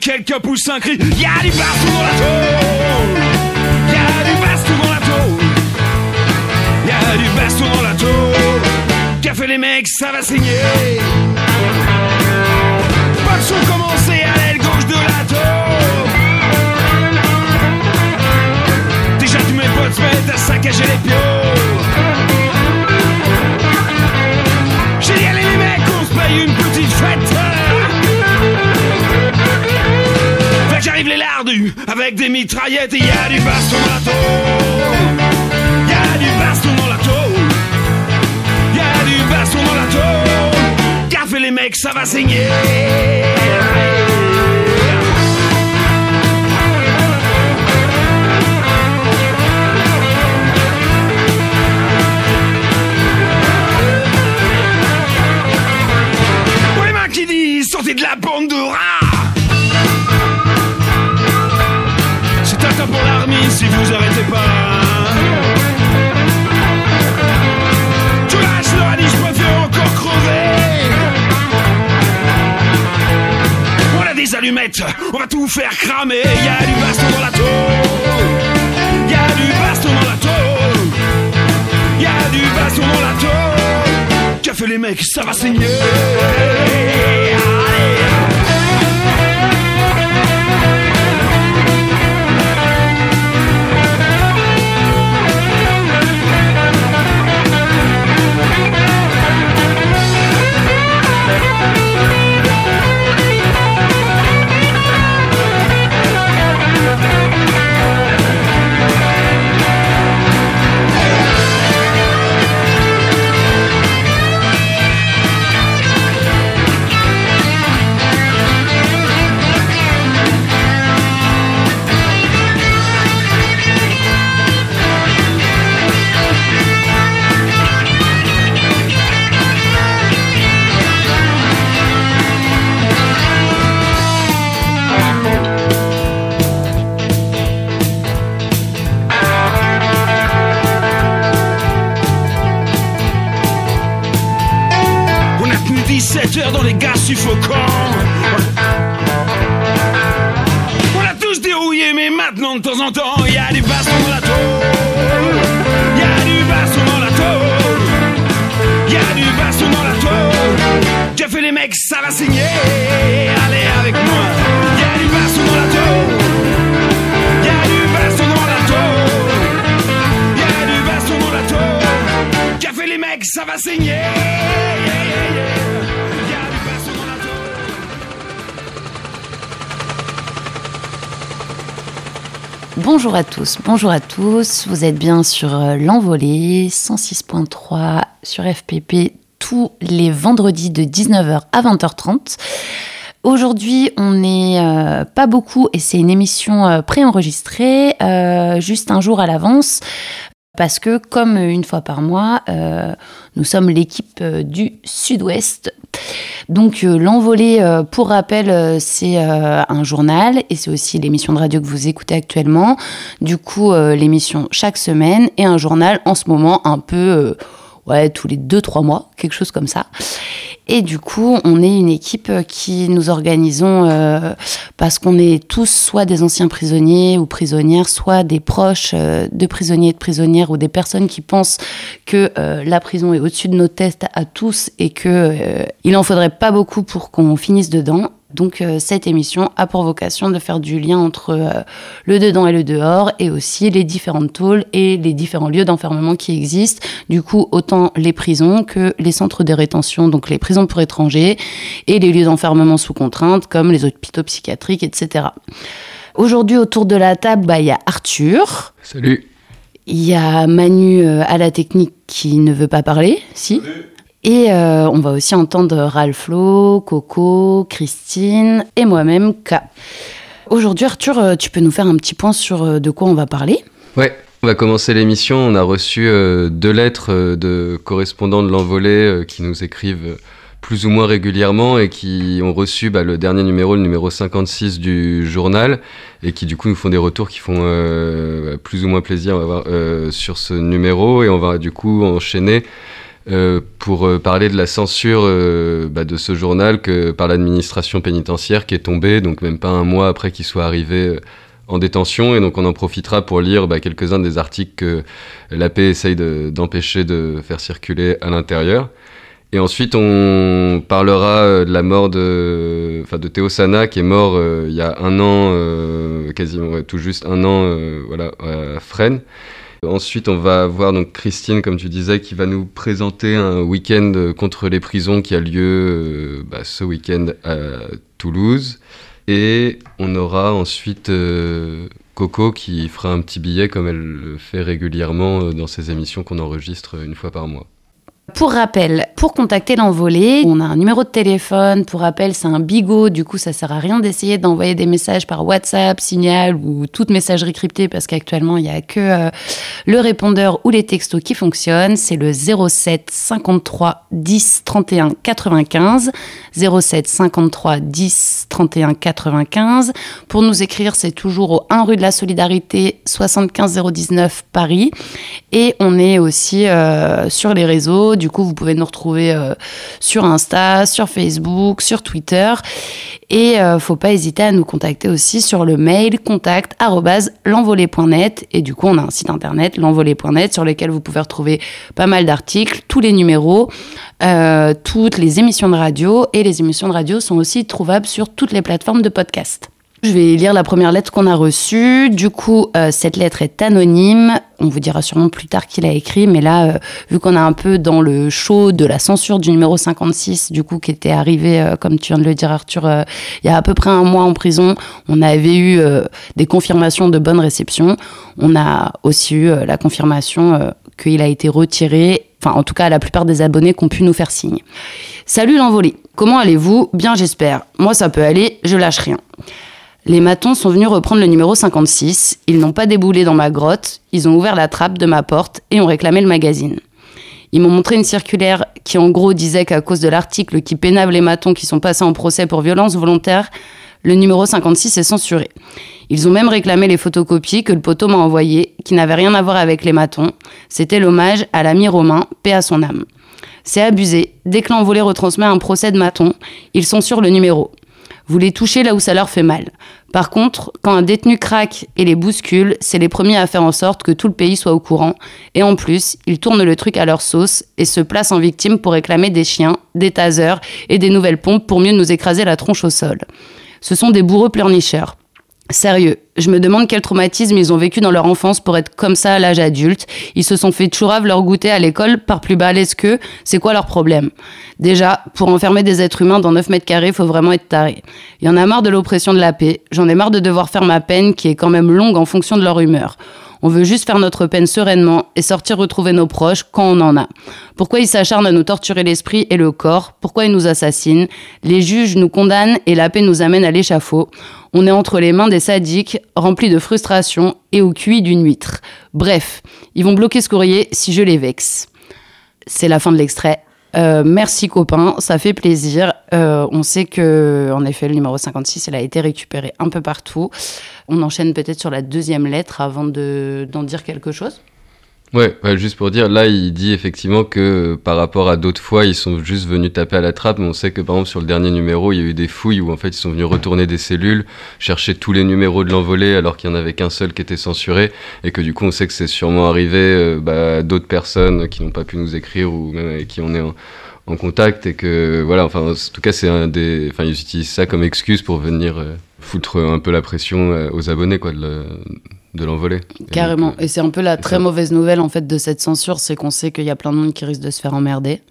quelqu'un pousse un cri. Y'a du baston dans la tôle. Y'a du baston dans la tôle. Y'a du baston dans la tôle. Fait les mecs, ça va saigner. Pas de son commencé à l'aile gauche de la tôle. Déjà tous mes potes se mettent à saccager les pions. Avec des mitraillettes et y a du baston dans la tôle. Y a du baston dans la tôle. Y a du baston dans la tôle. Gaffe les mecs, ça va saigner. Sortez de la bande de si vous arrêtez pas Tu lâches le radis, je préfère encore crever. On a des allumettes, on va tout faire cramer. Y'a du baston dans la tôle. Y'a du baston dans la tôle. Y'a du baston dans la tôle. Fait les mecs, ça va saigner dans les gaz suffocants. On a tous dérouillé, mais maintenant de temps en temps, y a du baston dans la Bonjour à tous, bonjour à tous. Vous êtes bien sur euh, l'envolée 106.3 sur FPP tous les vendredis de 19h à 20h30. Aujourd'hui, on n'est euh, pas beaucoup et c'est une émission euh, préenregistrée, juste un jour à l'avance. Parce que, comme une fois par mois, nous sommes l'équipe du Sud-Ouest. Donc, euh, l'envolée, euh, pour rappel, euh, c'est un journal et c'est aussi l'émission de radio que vous écoutez actuellement. Du coup, l'émission chaque semaine et un journal en ce moment un peu, tous les deux, trois mois, quelque chose comme ça. Et du coup, on est une équipe qui nous organisons euh, parce qu'on est tous soit des anciens prisonniers ou prisonnières, soit des proches euh, de prisonniers et de prisonnières ou des personnes qui pensent que euh, la prison est au-dessus de nos tests à tous et que il en faudrait pas beaucoup pour qu'on finisse dedans. Donc euh, cette émission a pour vocation de faire du lien entre euh, le dedans et le dehors et aussi les différentes tôles et les différents lieux d'enfermement qui existent. Du coup, autant les prisons que les centres de rétention, donc les prisons pour étrangers et les lieux d'enfermement sous contrainte comme les hôpitaux psychiatriques, etc. Aujourd'hui, autour de la table, bah, il y a Arthur, Salut. il y a Manu euh, à la technique qui ne veut pas parler, si? Et euh, on va aussi entendre Ralflo, Coco, Christine et moi-même, K. Aujourd'hui, Arthur, euh, tu peux nous faire un petit point sur euh, de quoi on va parler? Ouais, on va commencer l'émission. On a reçu deux lettres de correspondants de l'envolée qui nous écrivent plus ou moins régulièrement et qui ont reçu bah, le dernier numéro, le numéro 56 du journal, et qui du coup nous font des retours qui font plus ou moins plaisir voir, sur ce numéro. Et on va du coup enchaîner euh, pour euh, parler de la censure euh, bah, de ce journal que, par l'administration pénitentiaire qui est tombée, donc même pas un mois après qu'il soit arrivé en détention. Et donc on en profitera pour lire bah, quelques-uns des articles que la paix essaye d'empêcher de, faire circuler à l'intérieur. Et ensuite, on parlera de la mort de, enfin, de Théo Sana, qui est mort il y a un an, quasiment tout juste un an, voilà, à Fresnes. Ensuite, on va avoir donc Christine, comme tu disais, qui va nous présenter un week-end contre les prisons qui a lieu euh, bah, ce week-end à Toulouse. Et on aura ensuite euh, Coco qui fera un petit billet comme elle le fait régulièrement euh, dans ses émissions qu'on enregistre une fois par mois. Pour rappel, pour contacter l'envolée, on a un numéro de téléphone. Pour rappel, c'est un bigot. Du coup, ça sert à rien d'essayer d'envoyer des messages par WhatsApp, Signal ou toute messagerie cryptée parce qu'actuellement, il n'y a que euh, le répondeur ou les textos qui fonctionnent. C'est le 07 53 10 31 95. 07 53 10 31 95. Pour nous écrire, c'est toujours au 1 rue de la Solidarité, 75 019 Paris. Et on est aussi euh, sur les réseaux du coup, vous pouvez nous retrouver euh, sur Insta, sur Facebook, sur Twitter. Et ne euh, faut pas hésiter à nous contacter aussi sur le mail contact l'envolée.net. Et du coup, on a un site internet, l'envolée.net, sur lequel vous pouvez retrouver pas mal d'articles, tous les numéros, euh, toutes les émissions de radio. Et les émissions de radio sont aussi trouvables sur toutes les plateformes de podcast. Je vais lire la première lettre qu'on a reçue. Du coup, euh, cette lettre est anonyme. On vous dira sûrement plus tard qui l'a écrit, mais là, euh, vu qu'on est un peu dans le show de la censure du numéro 56, du coup, qui était arrivé, euh, comme tu viens de le dire, Arthur, il y a à peu près un mois en prison, on avait eu des confirmations de bonne réception. On a aussi eu la confirmation qu'il a été retiré. Enfin, en tout cas, la plupart des abonnés qui ont pu nous faire signe. Salut l'envolé. Comment allez-vous? Bien, j'espère. Moi, ça peut aller. Je lâche rien. Les matons sont venus reprendre le numéro 56. Ils n'ont pas déboulé dans ma grotte, ils ont ouvert la trappe de ma porte et ont réclamé le magazine. Ils m'ont montré une circulaire qui en gros disait qu'à cause de l'article qui pénave les matons qui sont passés en procès pour violence volontaire, le numéro 56 est censuré. Ils ont même réclamé les photocopies que le poteau m'a envoyées, qui n'avaient rien à voir avec les matons. C'était l'hommage à l'ami romain, paix à son âme. C'est abusé. Dès que l'envolé retransmet un procès de maton, ils censurent le numéro. Vous les touchez là où ça leur fait mal. Par contre, quand un détenu craque et les bouscule, c'est les premiers à faire en sorte que tout le pays soit au courant. Et en plus, ils tournent le truc à leur sauce et se placent en victime pour réclamer des chiens, des tasers et des nouvelles pompes pour mieux nous écraser la tronche au sol. Ce sont des bourreux pleurnicheurs. Sérieux, je me demande quel traumatisme ils ont vécu dans leur enfance pour être comme ça à l'âge adulte. Ils se sont fait chourave leur goûter à l'école par plus balèze qu'eux. C'est quoi leur problème? Déjà, pour enfermer des êtres humains dans 9 mètres carrés, faut vraiment être taré. Il y en a marre de l'oppression de la paix. J'en ai marre de devoir faire ma peine qui est quand même longue en fonction de leur humeur. On veut juste faire notre peine sereinement et sortir retrouver nos proches quand on en a. Pourquoi ils s'acharnent à nous torturer l'esprit et le corps? Pourquoi ils nous assassinent? Les juges nous condamnent et la paix nous amène à l'échafaud. On est entre les mains des sadiques, remplis de frustration et au cuit d'une huître. Bref, ils vont bloquer ce courrier si je les vexe. C'est la fin de l'extrait. Euh, merci copain, ça fait plaisir. Euh, on sait que, en effet, le numéro 56, il a été récupéré un peu partout. On enchaîne peut-être sur la deuxième lettre avant d'en dire quelque chose. Ouais, juste pour dire, là, il dit effectivement que par rapport à d'autres fois, ils sont juste venus taper à la trappe, mais on sait que par exemple sur le dernier numéro, il y a eu des fouilles où en fait ils sont venus retourner des cellules, chercher tous les numéros de l'envolée alors qu'il n'y en avait qu'un seul qui était censuré, et que du coup on sait que c'est sûrement arrivé euh, bah, d'autres personnes qui n'ont pas pu nous écrire ou même avec qui on est en, contact, et que voilà, enfin en tout cas c'est un des, enfin ils utilisent ça comme excuse pour venir euh, foutre un peu la pression euh, aux abonnés quoi. De de l'envoler. Carrément. Et, c'est un peu la très mauvaise nouvelle en fait de cette censure, c'est qu'on sait qu'il y a plein de monde qui risque de se faire emmerder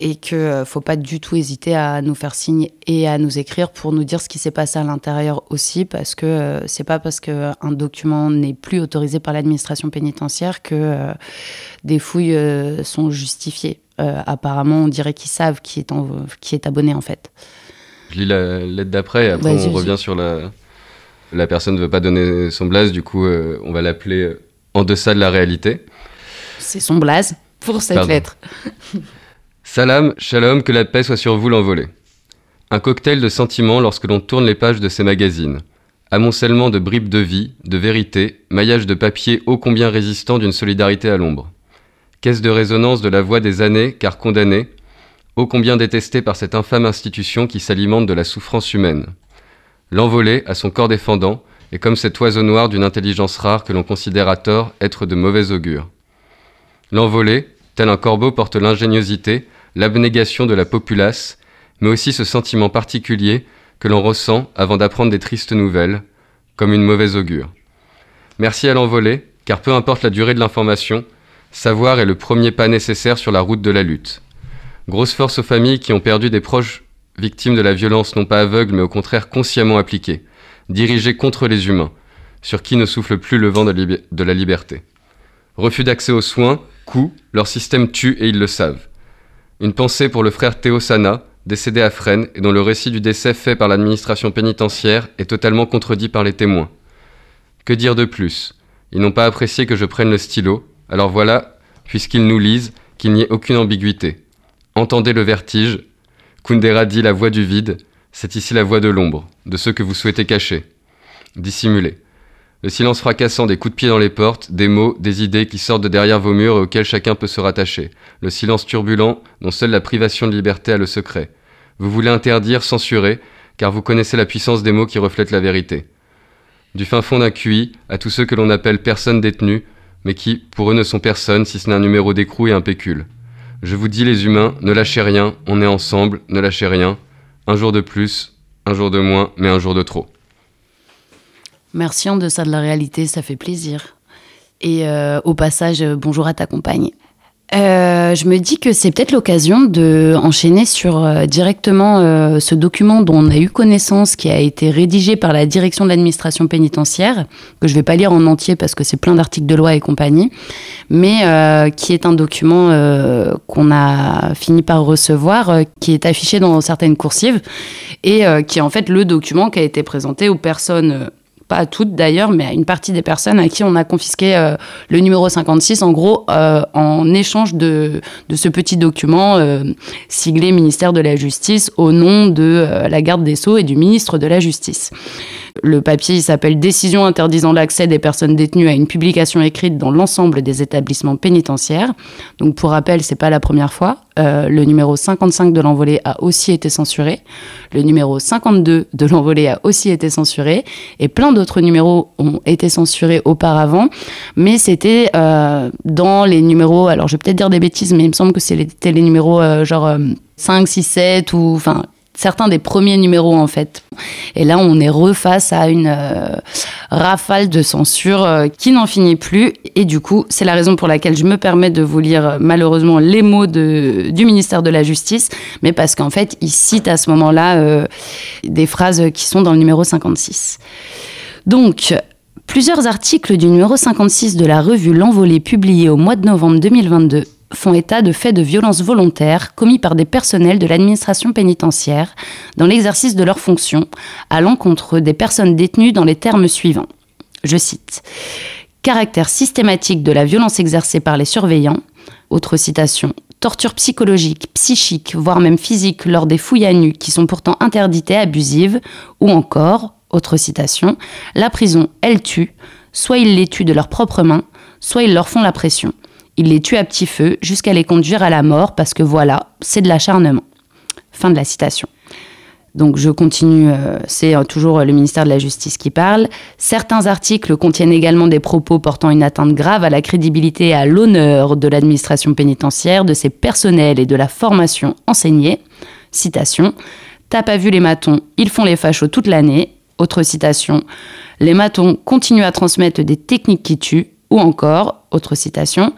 et qu'il ne euh, faut pas du tout hésiter à nous faire signe et à nous écrire pour nous dire ce qui s'est passé à l'intérieur aussi, parce que euh, c'est pas parce qu'un document n'est plus autorisé par l'administration pénitentiaire que euh, des fouilles sont justifiées. apparemment, on dirait qu'ils savent qui est, qui est abonné en fait. Je lis la lettre d'après et après on revient sur la, la personne ne veut pas donner son blaze, du coup, euh, on va l'appeler euh, en deçà de la réalité. C'est son blaze pour cette lettre. Salam, shalom, que la paix soit sur vous l'envolée. Un cocktail de sentiments lorsque l'on tourne les pages de ces magazines. Amoncellement de bribes de vie, de vérité, maillage de papier ô combien résistant d'une solidarité à l'ombre. caisse de résonance de la voix des années, car condamnée, ô combien détestée par cette infâme institution qui s'alimente de la souffrance humaine. L'envolée, à son corps défendant, est comme cet oiseau noir d'une intelligence rare que l'on considère à tort être de mauvais augure. L'envolée, tel un corbeau, porte l'ingéniosité, l'abnégation de la populace, mais aussi ce sentiment particulier que l'on ressent avant d'apprendre des tristes nouvelles, comme une mauvaise augure. Merci à l'envolée, car peu importe la durée de l'information, savoir est le premier pas nécessaire sur la route de la lutte. Grosse force aux familles qui ont perdu des proches victimes de la violence non pas aveugles mais au contraire consciemment appliquée, dirigée contre les humains, sur qui ne souffle plus le vent de, la liberté. Refus d'accès aux soins, coups, leur système tue et ils le savent. Une pensée pour le frère Théo Sana, décédé à Fresnes et dont le récit du décès fait par l'administration pénitentiaire est totalement contredit par les témoins. Que dire de plus? Ils n'ont pas apprécié que je prenne le stylo, alors voilà, puisqu'ils nous lisent, qu'il n'y ait aucune ambiguïté. Entendez le vertige. Kundera dit la voix du vide, c'est ici la voix de l'ombre, de ceux que vous souhaitez cacher. Dissimuler. Le silence fracassant des coups de pied dans les portes, des mots, des idées qui sortent de derrière vos murs et auxquels chacun peut se rattacher. Le silence turbulent dont seule la privation de liberté a le secret. Vous voulez interdire, censurer, car vous connaissez la puissance des mots qui reflètent la vérité. Du fin fond d'un QI à tous ceux que l'on appelle personnes détenues, mais qui, pour eux, ne sont personne si ce n'est un numéro d'écrou et un pécule. Je vous dis, les humains, ne lâchez rien, on est ensemble, ne lâchez rien. Un jour de plus, un jour de moins, mais un jour de trop. Merci en deçà de la réalité, ça fait plaisir. Et euh, au passage, euh, bonjour à ta compagne. Euh, je me dis que c'est peut-être l'occasion de enchaîner sur directement ce document dont on a eu connaissance, qui a été rédigé par la direction de l'administration pénitentiaire, que je vais pas lire en entier parce que c'est plein d'articles de loi et compagnie, mais qui est un document qu'on a fini par recevoir, qui est affiché dans certaines coursives et qui est en fait le document qui a été présenté aux personnes pas à toutes d'ailleurs, mais à une partie des personnes à qui on a confisqué euh, le numéro 56, en gros, euh, en échange de, ce petit document euh, siglé ministère de la Justice au nom de la garde des Sceaux et du ministre de la Justice. Le papier s'appelle Décision interdisant l'accès des personnes détenues à une publication écrite dans l'ensemble des établissements pénitentiaires. Donc pour rappel, c'est pas la première fois. Euh, le numéro 55 de l'envolée a aussi été censuré. Le numéro 52 de l'envolée a aussi été censuré. Et plein d'autres numéros ont été censurés auparavant. Mais c'était euh, dans les numéros, alors je vais peut-être dire des bêtises, mais il me semble que c'était les numéros euh, genre 5, 6, 7 ou enfin certains des premiers numéros en fait. Et là, on est reface à une euh, rafale de censure euh, qui n'en finit plus. Et du coup, c'est la raison pour laquelle je me permets de vous lire malheureusement les mots du ministère de la Justice, mais parce qu'en fait, il cite à ce moment-là euh, des phrases qui sont dans le numéro 56. Donc, plusieurs articles du numéro 56 de la revue L'Envolée publié au mois de novembre 2022 font état de faits de violence volontaires commis par des personnels de l'administration pénitentiaire dans l'exercice de leurs fonctions à l'encontre des personnes détenues dans les termes suivants. Je cite. Caractère systématique de la violence exercée par les surveillants. Autre citation. Torture psychologique, psychique, voire même physique lors des fouilles à nu qui sont pourtant interdites et abusives. Ou encore, autre citation. La prison, elle tue. Soit ils les tuent de leurs propres mains, soit ils leur font la pression. Il les tue à petit feu jusqu'à les conduire à la mort parce que voilà, c'est de l'acharnement. Fin de la citation. Donc je continue, euh, c'est euh, toujours le ministère de la Justice qui parle. Certains articles contiennent également des propos portant une atteinte grave à la crédibilité et à l'honneur de l'administration pénitentiaire, de ses personnels et de la formation enseignée. Citation. T'as pas vu les matons, ils font les fachos toute l'année. Autre citation. Les matons continuent à transmettre des techniques qui tuent. Ou encore, autre citation,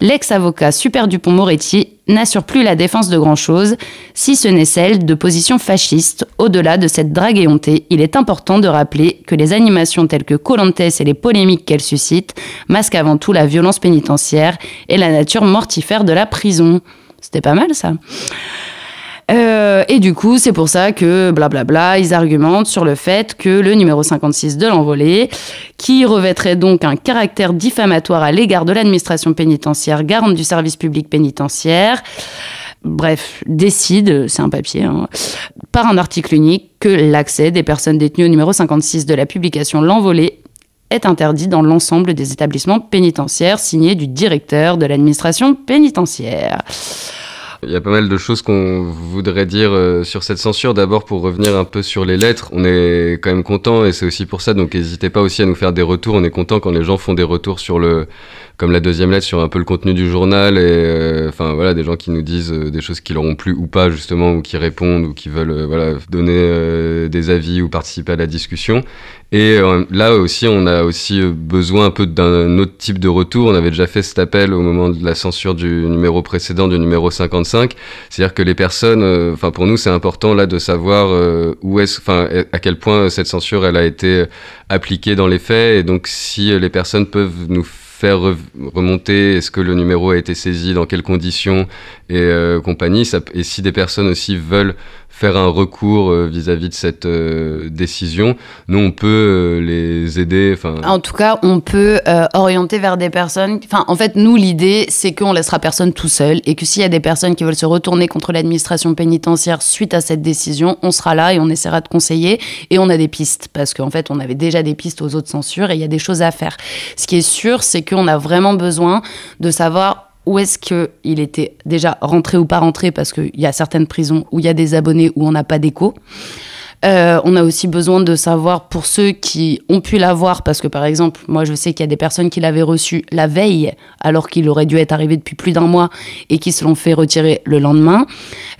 l'ex-avocat Super Dupont-Moretti n'assure plus la défense de grand-chose, si ce n'est celle de positions fascistes. Au-delà de cette drague éhontée, il est important de rappeler que les animations telles que Colantes et les polémiques qu'elles suscitent masquent avant tout la violence pénitentiaire et la nature mortifère de la prison. C'était pas mal ça. Euh, et du coup, c'est pour ça que, blablabla, ils argumentent sur le fait que le numéro 56 de l'envolée, qui revêtrait donc un caractère diffamatoire à l'égard de l'administration pénitentiaire, garante du service public pénitentiaire, bref, décide, c'est un papier, hein, par un article unique, que l'accès des personnes détenues au numéro 56 de la publication L'Envolée est interdit dans l'ensemble des établissements pénitentiaires, signé du directeur de l'administration pénitentiaire. Il y a pas mal de choses qu'on voudrait dire euh, sur cette censure. D'abord, pour revenir un peu sur les lettres, on est quand même content et c'est aussi pour ça. Donc, n'hésitez pas aussi à nous faire des retours. On est content quand les gens font des retours sur le, comme la deuxième lettre, sur un peu le contenu du journal et, euh, enfin voilà, des gens qui nous disent euh, des choses qui leur ont plu ou pas justement, ou qui répondent ou qui veulent voilà donner des avis ou participer à la discussion. Et là aussi, on a aussi besoin un peu d'un autre type de retour. On avait déjà fait cet appel au moment de la censure du numéro précédent, du numéro 55 c'est-à-dire que les personnes, euh, enfin pour nous c'est important là de savoir euh, où est-ce, enfin à quel point cette censure elle a été appliquée dans les faits et donc si les personnes peuvent nous faire remonter est-ce que le numéro a été saisi, dans quelles conditions et euh, compagnie. Ça, et si des personnes aussi veulent faire un recours euh, vis-à-vis de cette euh, décision, nous on peut euh, les aider. En tout cas, on peut orienter vers des personnes. Enfin, en fait, nous l'idée, c'est qu'on laissera personne tout seul et que s'il y a des personnes qui veulent se retourner contre l'administration pénitentiaire suite à cette décision, on sera là et on essaiera de conseiller. Et on a des pistes parce qu'en fait, on avait déjà des pistes aux autres censures et il y a des choses à faire. Ce qui est sûr, c'est qu'on a vraiment besoin de savoir où est-ce qu'il était déjà rentré ou pas rentré, parce qu'il y a certaines prisons où il y a des abonnés où on n'a pas d'écho. Euh, on a aussi besoin de savoir pour ceux qui ont pu l'avoir, parce que par exemple, moi je sais qu'il y a des personnes qui l'avaient reçu la veille, alors qu'il aurait dû être arrivé depuis plus d'un mois, et qui se l'ont fait retirer le lendemain,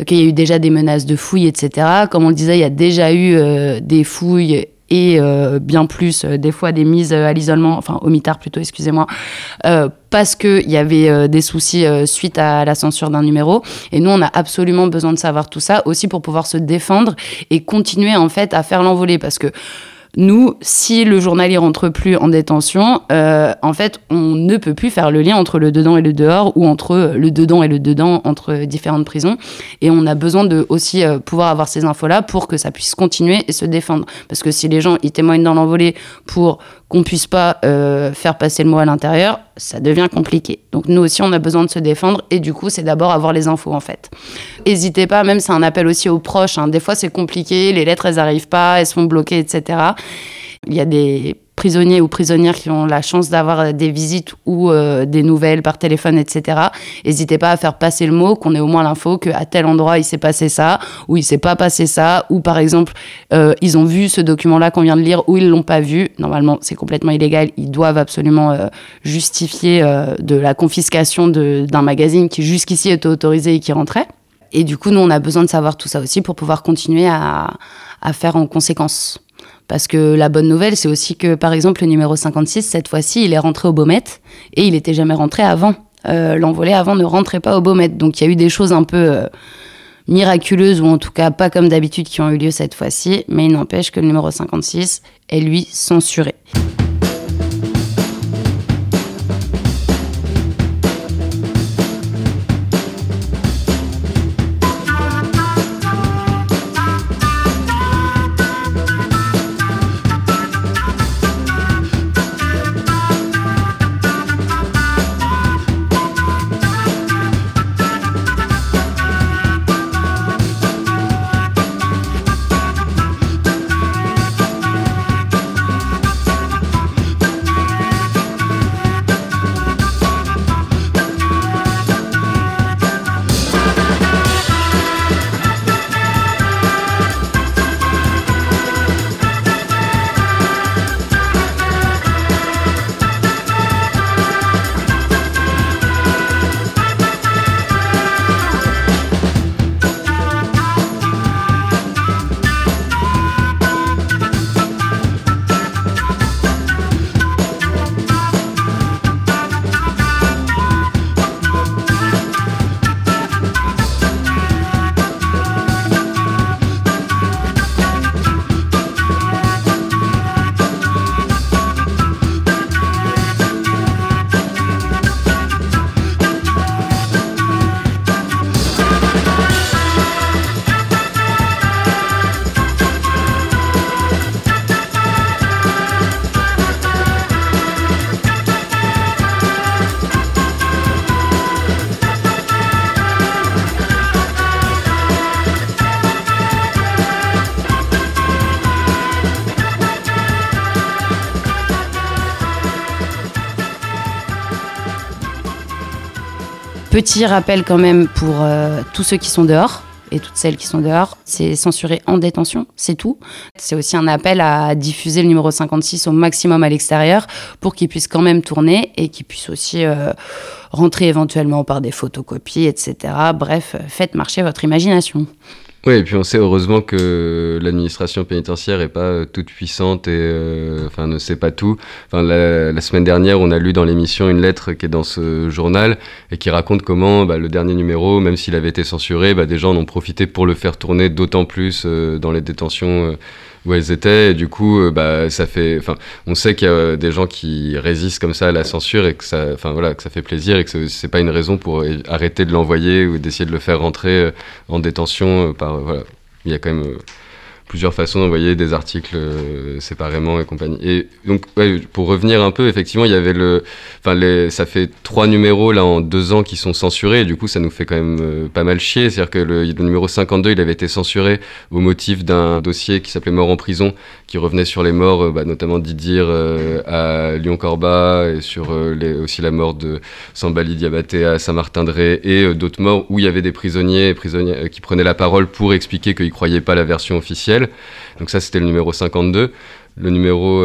qu'il y a eu déjà des menaces de fouilles, etc. Comme on le disait, il y a déjà eu euh, des fouilles et euh, bien plus euh, des fois des mises à l'isolement, enfin au mitard plutôt, excusez-moi, euh, parce qu'il y avait des soucis suite à la censure d'un numéro. Et nous, on a absolument besoin de savoir tout ça aussi pour pouvoir se défendre et continuer en fait à faire l'envolée parce que nous, si le journalier rentre plus en détention, euh, en fait, on ne peut plus faire le lien entre le dedans et le dehors ou entre le dedans et le dedans entre différentes prisons. Et on a besoin de aussi euh, pouvoir avoir ces infos-là pour que ça puisse continuer et se défendre. Parce que si les gens ils témoignent dans l'envolée pour qu'on puisse pas euh, faire passer le mot à l'intérieur, ça devient compliqué. Donc nous aussi, on a besoin de se défendre et du coup, c'est d'abord avoir les infos en fait. N'hésitez pas, même c'est un appel aussi aux proches. Hein. Des fois, c'est compliqué, les lettres, elles n'arrivent pas, elles sont bloquées, etc. Il y a des prisonniers ou prisonnières qui ont la chance d'avoir des visites ou euh, des nouvelles par téléphone, etc. N'hésitez pas à faire passer le mot, qu'on ait au moins l'info qu'à tel endroit il s'est passé ça, ou il s'est pas passé ça, ou par exemple euh, ils ont vu ce document-là qu'on vient de lire, ou ils l'ont pas vu. Normalement c'est complètement illégal, ils doivent absolument euh, justifier de la confiscation d'un magazine qui jusqu'ici était autorisé et qui rentrait. Et du coup nous on a besoin de savoir tout ça aussi pour pouvoir continuer à, à faire en conséquence. Parce que la bonne nouvelle, c'est aussi que, par exemple, le numéro 56, cette fois-ci, il est rentré au Beaumet et il n'était jamais rentré avant. Euh, l'envolé avant ne rentrait pas au Beaumet. Donc il y a eu des choses un peu euh, miraculeuses, ou en tout cas pas comme d'habitude, qui ont eu lieu cette fois-ci. Mais il n'empêche que le numéro 56 est, lui, censuré. Petit rappel quand même pour euh, tous ceux qui sont dehors et toutes celles qui sont dehors, c'est censuré en détention, c'est tout. C'est aussi un appel à diffuser le numéro 56 au maximum à l'extérieur pour qu'il puisse quand même tourner et qu'il puisse aussi euh, rentrer éventuellement par des photocopies, etc. Bref, faites marcher votre imagination. Oui, et puis on sait heureusement que l'administration pénitentiaire est pas euh, toute puissante et euh, enfin ne sait pas tout. Enfin, la, semaine dernière, on a lu dans l'émission une lettre qui est dans ce journal et qui raconte comment bah, le dernier numéro, même s'il avait été censuré, bah, des gens en ont profité pour le faire tourner d'autant plus euh, dans les détentions où elles étaient. Et du coup, euh, bah, ça fait. On sait qu'il y a des gens qui résistent comme ça à la censure et que ça, enfin voilà, ça fait plaisir et que c'est pas une raison pour arrêter de l'envoyer ou d'essayer de le faire rentrer euh, en détention. Euh, par voilà, il y a quand même plusieurs façons d'envoyer des articles euh, séparément et compagnie. Donc, pour revenir un peu, effectivement, il y avait le, enfin, ça fait trois numéros là en deux ans qui sont censurés. Et du coup, ça nous fait quand même euh, pas mal chier. C'est-à-dire que le, numéro 52, il avait été censuré au motif d'un dossier qui s'appelait Mort en prison, qui revenait sur les morts, euh, bah, notamment d'Idir à Lyon-Corba et sur les, aussi la mort de Sambali Diabaté à Saint-Martin-de-Ré et d'autres morts où il y avait des prisonniers, prisonniers qui prenaient la parole pour expliquer qu'ils croyaient pas la version officielle. Donc ça, c'était le numéro 52. Le numéro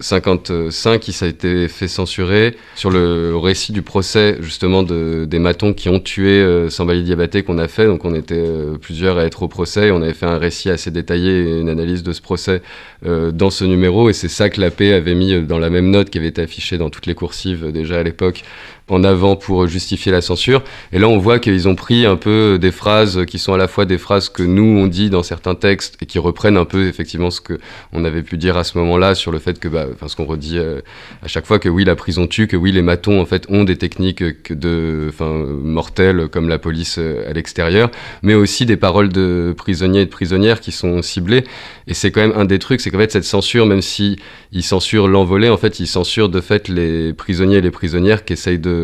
55, qui ça a été fait censurer sur le récit du procès justement de, des matons qui ont tué euh, Sambali Diabaté qu'on a fait. Donc on était euh, plusieurs à être au procès et on avait fait un récit assez détaillé et une analyse de ce procès euh, dans ce numéro. Et c'est ça que la paix avait mis dans la même note qui avait été affichée dans toutes les coursives déjà à l'époque en avant pour justifier la censure. Et là, on voit qu'ils ont pris un peu des phrases qui sont à la fois des phrases que nous on dit dans certains textes et qui reprennent un peu effectivement ce que on avait pu dire à ce moment-là sur le fait que, bah, enfin, ce qu'on redit euh, à chaque fois que oui, la prison tue, que oui, les matons en fait ont des techniques mortelles comme la police euh, à l'extérieur, mais aussi des paroles de prisonniers et de prisonnières qui sont ciblées. Et c'est quand même un des trucs, c'est qu'en fait cette censure, même si ils censurent l'envolée, en fait, ils censurent de fait les prisonniers et les prisonnières qui essayent de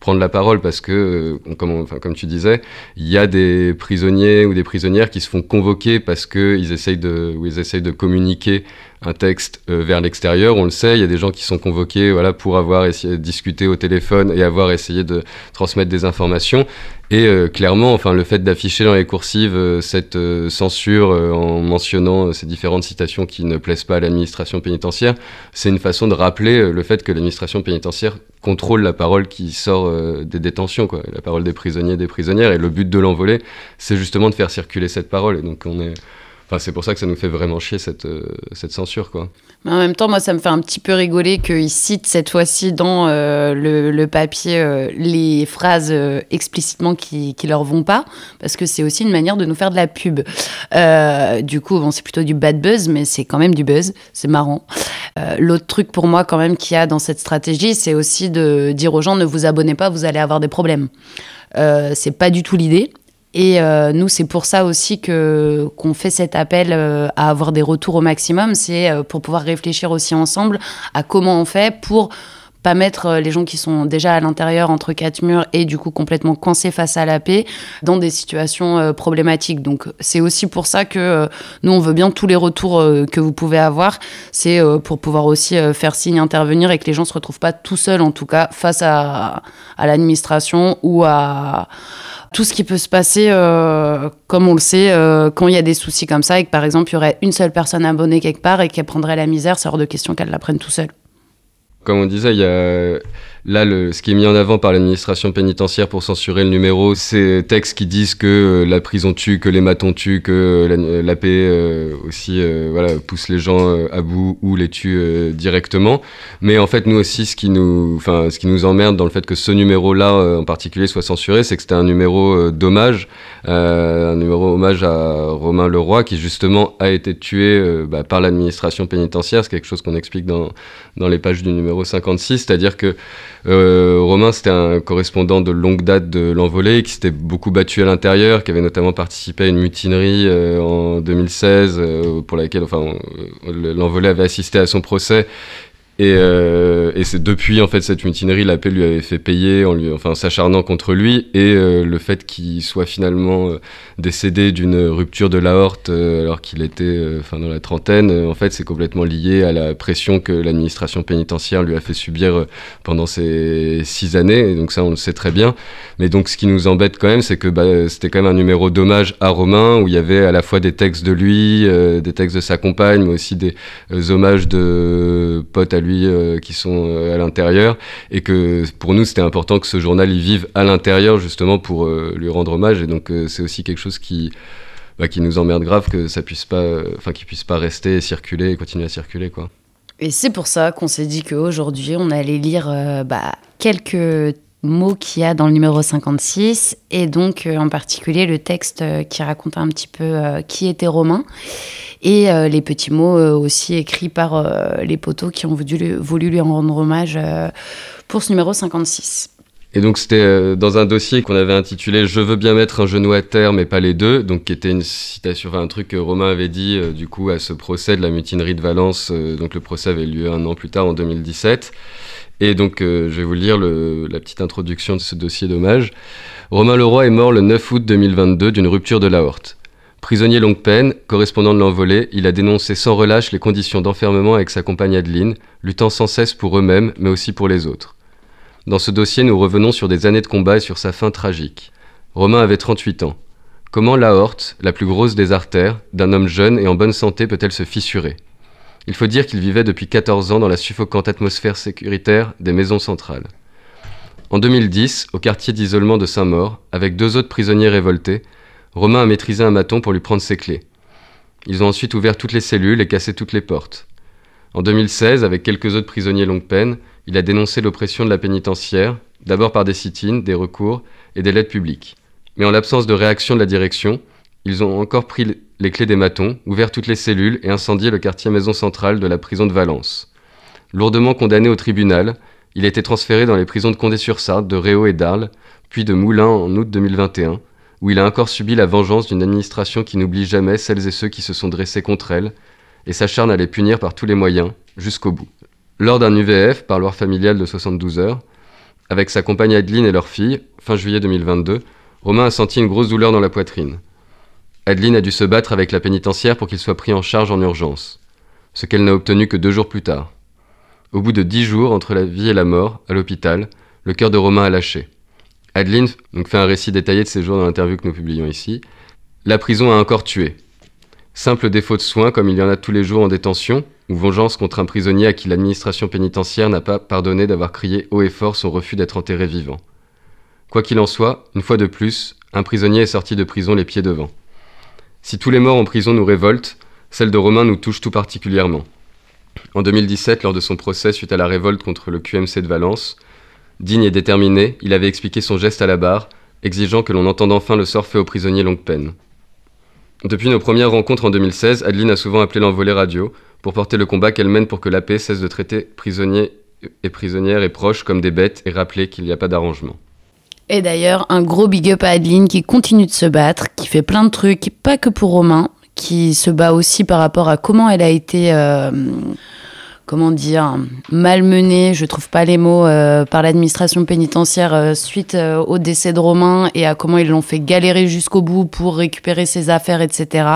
prendre la parole parce que, euh, comme, tu disais, il y a des prisonniers ou des prisonnières qui se font convoquer parce qu'ils essayent de communiquer un texte euh, vers l'extérieur. On le sait, il y a des gens qui sont convoqués voilà, pour avoir essayé de discuter au téléphone et avoir essayé de transmettre des informations. Et euh, clairement, enfin, le fait d'afficher dans les coursives euh, cette censure en mentionnant ces différentes citations qui ne plaisent pas à l'administration pénitentiaire, c'est une façon de rappeler le fait que l'administration pénitentiaire contrôle la parole qui sort des détentions, quoi, la parole des prisonniers et des prisonnières. Et le but de l'envolée, c'est justement de faire circuler cette parole. Et donc on est Enfin, c'est pour ça que ça nous fait vraiment chier cette, euh, cette censure, quoi. Mais en même temps, moi, ça me fait un petit peu rigoler qu'ils citent cette fois-ci dans euh, le, le, papier euh, les phrases explicitement qui, qui leur vont pas, parce que c'est aussi une manière de nous faire de la pub. du coup, c'est plutôt du bad buzz, mais c'est quand même du buzz, c'est marrant. L'autre truc pour moi, quand même, qu'il y a dans cette stratégie, c'est aussi de dire aux gens ne vous abonnez pas, vous allez avoir des problèmes. c'est pas du tout l'idée. Et euh, nous, c'est pour ça aussi que qu'on fait cet appel euh, à avoir des retours au maximum, c'est euh, pour pouvoir réfléchir aussi ensemble à comment on fait pour pas mettre les gens qui sont déjà à l'intérieur entre quatre murs et du coup complètement coincés face à la paix dans des situations problématiques. Donc c'est aussi pour ça que nous on veut bien tous les retours que vous pouvez avoir, c'est pour pouvoir aussi faire signe intervenir et que les gens se retrouvent pas tout seuls en tout cas face à, l'administration ou à tout ce qui peut se passer, euh, comme on le sait, euh, quand il y a des soucis comme ça et que par exemple il y aurait une seule personne abonnée quelque part et qu'elle prendrait la misère, c'est hors de question qu'elle la prenne tout seule. Comme on disait, il y a Là, ce qui est mis en avant par l'administration pénitentiaire pour censurer le numéro, c'est textes qui disent que euh, la prison tue, que les matons tuent, que euh, la, paix euh, aussi voilà, pousse les gens à bout ou les tue directement. Mais en fait, nous aussi, ce qui nous, ce qui nous emmerde dans le fait que ce numéro-là en particulier soit censuré, c'est que c'était un numéro d'hommage, un numéro hommage à Romain Leroy, qui justement a été tué bah, par l'administration pénitentiaire. C'est quelque chose qu'on explique dans, dans les pages du numéro 56, c'est-à-dire que euh, Romain, c'était un correspondant de longue date de l'envolée, qui s'était beaucoup battu à l'intérieur, qui avait notamment participé à une mutinerie euh, en 2016, euh, pour laquelle enfin, l'envolée avait assisté à son procès Et, euh, et c'est depuis en fait cette mutinerie, la paix lui avait fait payer en lui, enfin s'acharnant contre lui, et euh, le fait qu'il soit finalement euh, décédé d'une rupture de l'aorte alors qu'il était dans la trentaine, en fait c'est complètement lié à la pression que l'administration pénitentiaire lui a fait subir pendant ces six années. Et donc ça on le sait très bien. Mais donc ce qui nous embête quand même, c'est que bah, c'était quand même un numéro d'hommage à Romain où il y avait à la fois des textes de lui, des textes de sa compagne, mais aussi des hommages de potes à lui euh, qui sont euh, à l'intérieur. Et que pour nous, c'était important que ce journal y vive à l'intérieur justement pour euh, lui rendre hommage. Et donc c'est aussi quelque chose qui, bah, qui nous emmerde grave que ça puisse pas, enfin qu'il puisse pas rester et circuler et continuer à circuler quoi. Et c'est pour ça qu'on s'est dit qu'aujourd'hui, on allait lire bah, quelques mots qu'il y a dans le numéro 56, et donc euh, en particulier le texte euh, qui raconte un petit peu euh, qui était Romain, et les petits mots aussi écrits par les poteaux qui ont voulu, voulu lui rendre hommage pour ce numéro 56. Et donc c'était euh, dans un dossier qu'on avait intitulé Je veux bien mettre un genou à terre mais pas les deux, donc qui était une citation, enfin un truc que Romain avait dit euh, du coup à ce procès de la mutinerie de Valence, euh, donc le procès avait lieu un an plus tard en 2017. Et donc je vais vous lire la petite introduction de ce dossier d'hommage. Romain Leroy est mort le 9 août 2022 d'une rupture de l'aorte. Prisonnier longue peine, correspondant de l'envolée, il a dénoncé sans relâche les conditions d'enfermement avec sa compagne Adeline, luttant sans cesse pour eux-mêmes mais aussi pour les autres. Dans ce dossier, nous revenons sur des années de combat et sur sa fin tragique. Romain avait 38 ans. Comment l'aorte, la plus grosse des artères, d'un homme jeune et en bonne santé peut-elle se fissurer? Il faut dire qu'il vivait depuis 14 ans dans la suffocante atmosphère sécuritaire des maisons centrales. En 2010, au quartier d'isolement de Saint-Maur, avec deux autres prisonniers révoltés, Romain a maîtrisé un bâton pour lui prendre ses clés. Ils ont ensuite ouvert toutes les cellules et cassé toutes les portes. En 2016, avec quelques autres prisonniers longue peine, il a dénoncé l'oppression de la pénitentiaire, d'abord par des sit-ins, des recours et des lettres publiques. Mais en l'absence de réaction de la direction, ils ont encore pris les clés des matons, ouvert toutes les cellules et incendié le quartier maison centrale de la prison de Valence. Lourdement condamné au tribunal, il a été transféré dans les prisons de Condé-sur-Sarthe, de Réau et d'Arles, puis de Moulins en août 2021, où il a encore subi la vengeance d'une administration qui n'oublie jamais celles et ceux qui se sont dressés contre elle, et s'acharne à les punir par tous les moyens, jusqu'au bout. Lors d'un UVF, parloir familial de 72 heures, avec sa compagne Adeline et leur fille, fin juillet 2022, Romain a senti une grosse douleur dans la poitrine. Adeline a dû se battre avec la pénitentiaire pour qu'il soit pris en charge en urgence, ce qu'elle n'a obtenu que deux jours plus tard. Au bout de dix jours, entre la vie et la mort, à l'hôpital, le cœur de Romain a lâché. Adeline donc, fait un récit détaillé de ses jours dans l'interview que nous publions ici. La prison a encore tué. Simple défaut de soins comme il y en a tous les jours en détention, ou vengeance contre un prisonnier à qui l'administration pénitentiaire n'a pas pardonné d'avoir crié haut et fort son refus d'être enterré vivant. Quoi qu'il en soit, une fois de plus, un prisonnier est sorti de prison les pieds devant. Si tous les morts en prison nous révoltent, celle de Romain nous touche tout particulièrement. En 2017, lors de son procès suite à la révolte contre le QMC de Valence, digne et déterminé, il avait expliqué son geste à la barre, exigeant que l'on entende enfin le sort fait aux prisonniers longue peine. Depuis nos premières rencontres en 2016, Adeline a souvent appelé l'envolée radio pour porter le combat qu'elle mène pour que la paix cesse de traiter prisonniers et prisonnières et proches comme des bêtes et rappeler qu'il n'y a pas d'arrangement. Et d'ailleurs, un gros big up à Adeline qui continue de se battre, qui fait plein de trucs, pas que pour Romain, qui se bat aussi par rapport à comment elle a été, euh, comment dire, malmenée, je trouve pas les mots, euh, par l'administration pénitentiaire euh, suite au décès de Romain et à comment ils l'ont fait galérer jusqu'au bout pour récupérer ses affaires, etc.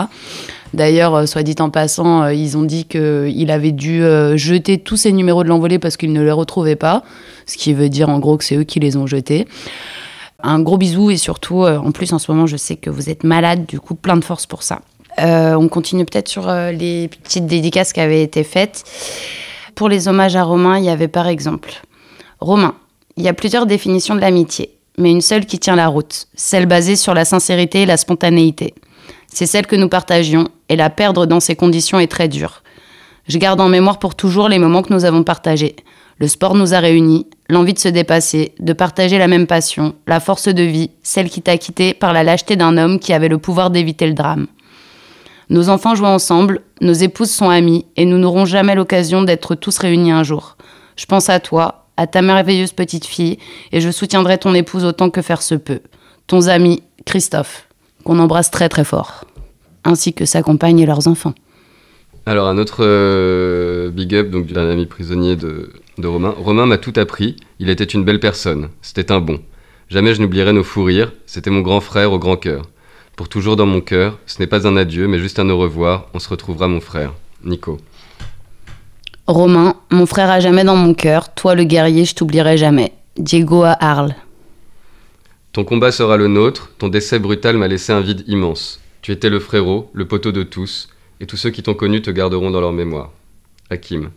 D'ailleurs, euh, soit dit en passant, euh, ils ont dit qu'il avait dû euh, jeter tous ses numéros de l'envolée parce qu'il ne les retrouvait pas, ce qui veut dire en gros que c'est eux qui les ont jetés. Un gros bisou et surtout, euh, en plus en ce moment, je sais que vous êtes malade, du coup, plein de force pour ça. Euh, on continue peut-être sur euh, les petites dédicaces qui avaient été faites. Pour les hommages à Romain, il y avait par exemple Romain. Il y a plusieurs définitions de l'amitié, mais une seule qui tient la route, celle basée sur la sincérité et la spontanéité. C'est celle que nous partagions, et la perdre dans ces conditions est très dure. Je garde en mémoire pour toujours les moments que nous avons partagés. Le sport nous a réunis, l'envie de se dépasser, de partager la même passion, la force de vie, celle qui t'a quitté par la lâcheté d'un homme qui avait le pouvoir d'éviter le drame. Nos enfants jouent ensemble, nos épouses sont amies, et nous n'aurons jamais l'occasion d'être tous réunis un jour. Je pense à toi, à ta merveilleuse petite fille, et je soutiendrai ton épouse autant que faire se peut. Ton ami, Christophe, qu'on embrasse très très fort, ainsi que sa compagne et leurs enfants. Alors un autre euh, Big up donc d'un ami prisonnier de, de Romain. Romain m'a tout appris. Il était une belle personne. C'était un bon. Jamais je n'oublierai nos fous rires. C'était mon grand frère au grand cœur. Pour toujours dans mon cœur, ce n'est pas un adieu, mais juste un au revoir. On se retrouvera, mon frère. Nico. Romain, mon frère à jamais dans mon cœur. Toi, le guerrier, je t'oublierai jamais. Diego à Arles. Ton combat sera le nôtre. Ton décès brutal m'a laissé un vide immense. Tu étais le frérot, le poteau de tous, et tous ceux qui t'ont connu te garderont dans leur mémoire. Hakim.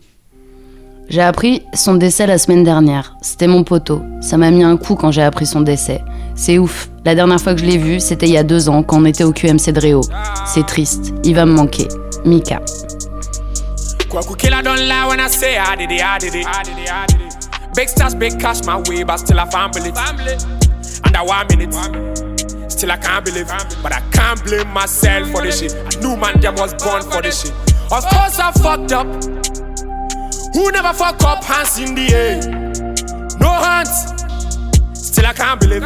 J'ai appris son décès la semaine dernière. C'était mon poteau. Ça m'a mis un coup quand j'ai appris son décès. C'est ouf. La dernière fois que je l'ai vu, c'était il y a deux ans, quand on était au QMC de Réau. C'est triste. Il va me manquer. Mika. Kwaku killer don't lie when I say I did it, I did it. I did it, I did it. Big stars, big cash my way, but still I family. family. Under one minute. Still I can't believe, but I can't blame myself for this shit. I knew man them was born for this shit. Of course I fucked up. Who never fuck up? Hands in the air. No hands. Still I can't believe.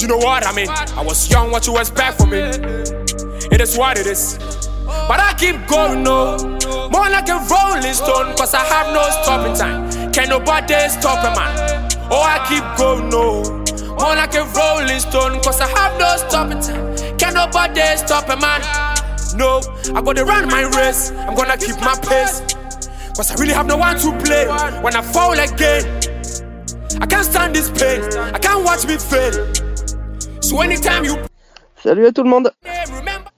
You know what I mean? I was young, what you expect from me? It is what it is. But I keep going, no. More like a rolling stone, cause I have no stopping time. Can nobody stop a man? Oh, I keep going, no. More like a rolling stone, cause I have no stopping time. Can nobody stop a man? No, I gotta run my race. I'm gonna keep my pace. Cause I really have no one to play. When I fall again, I can't stand this pain. I can't watch me fail. So anytime you Salut à tout le monde.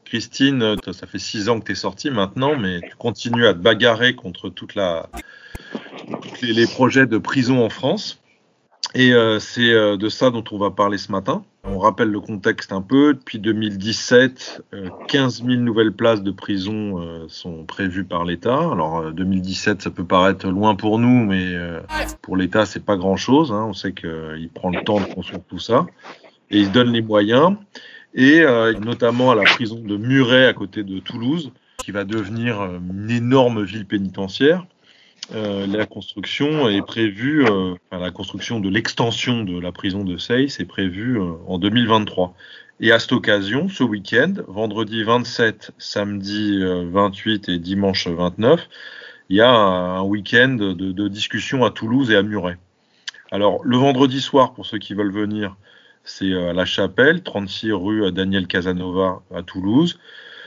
Christine, ça fait six ans que tu es sortie maintenant, mais tu continues à te bagarrer contre toute la, tous les, les projets de prison en France. Et euh, c'est euh, de ça dont on va parler ce matin. On rappelle le contexte un peu. Depuis 2017, euh, 15 000 nouvelles places de prison euh, sont prévues par l'État. Alors euh, 2017, ça peut paraître loin pour nous, mais pour l'État, c'est pas grand-chose. hein. On sait qu'il prend le temps de construire tout ça et il donne les moyens. Et notamment à la prison de Muret à côté de Toulouse, qui va devenir une énorme ville pénitentiaire. Euh, la construction est prévue, euh, enfin, la construction de l'extension de la prison de Seyss est prévue euh, en 2023. Et à cette occasion, ce week-end, vendredi 27, samedi euh, 28 et dimanche 29, il y a un, week-end de, de discussion à Toulouse et à Muret. Alors, le vendredi soir, pour ceux qui veulent venir, c'est euh, à la Chapelle, 36 rue euh, Daniel Casanova à Toulouse.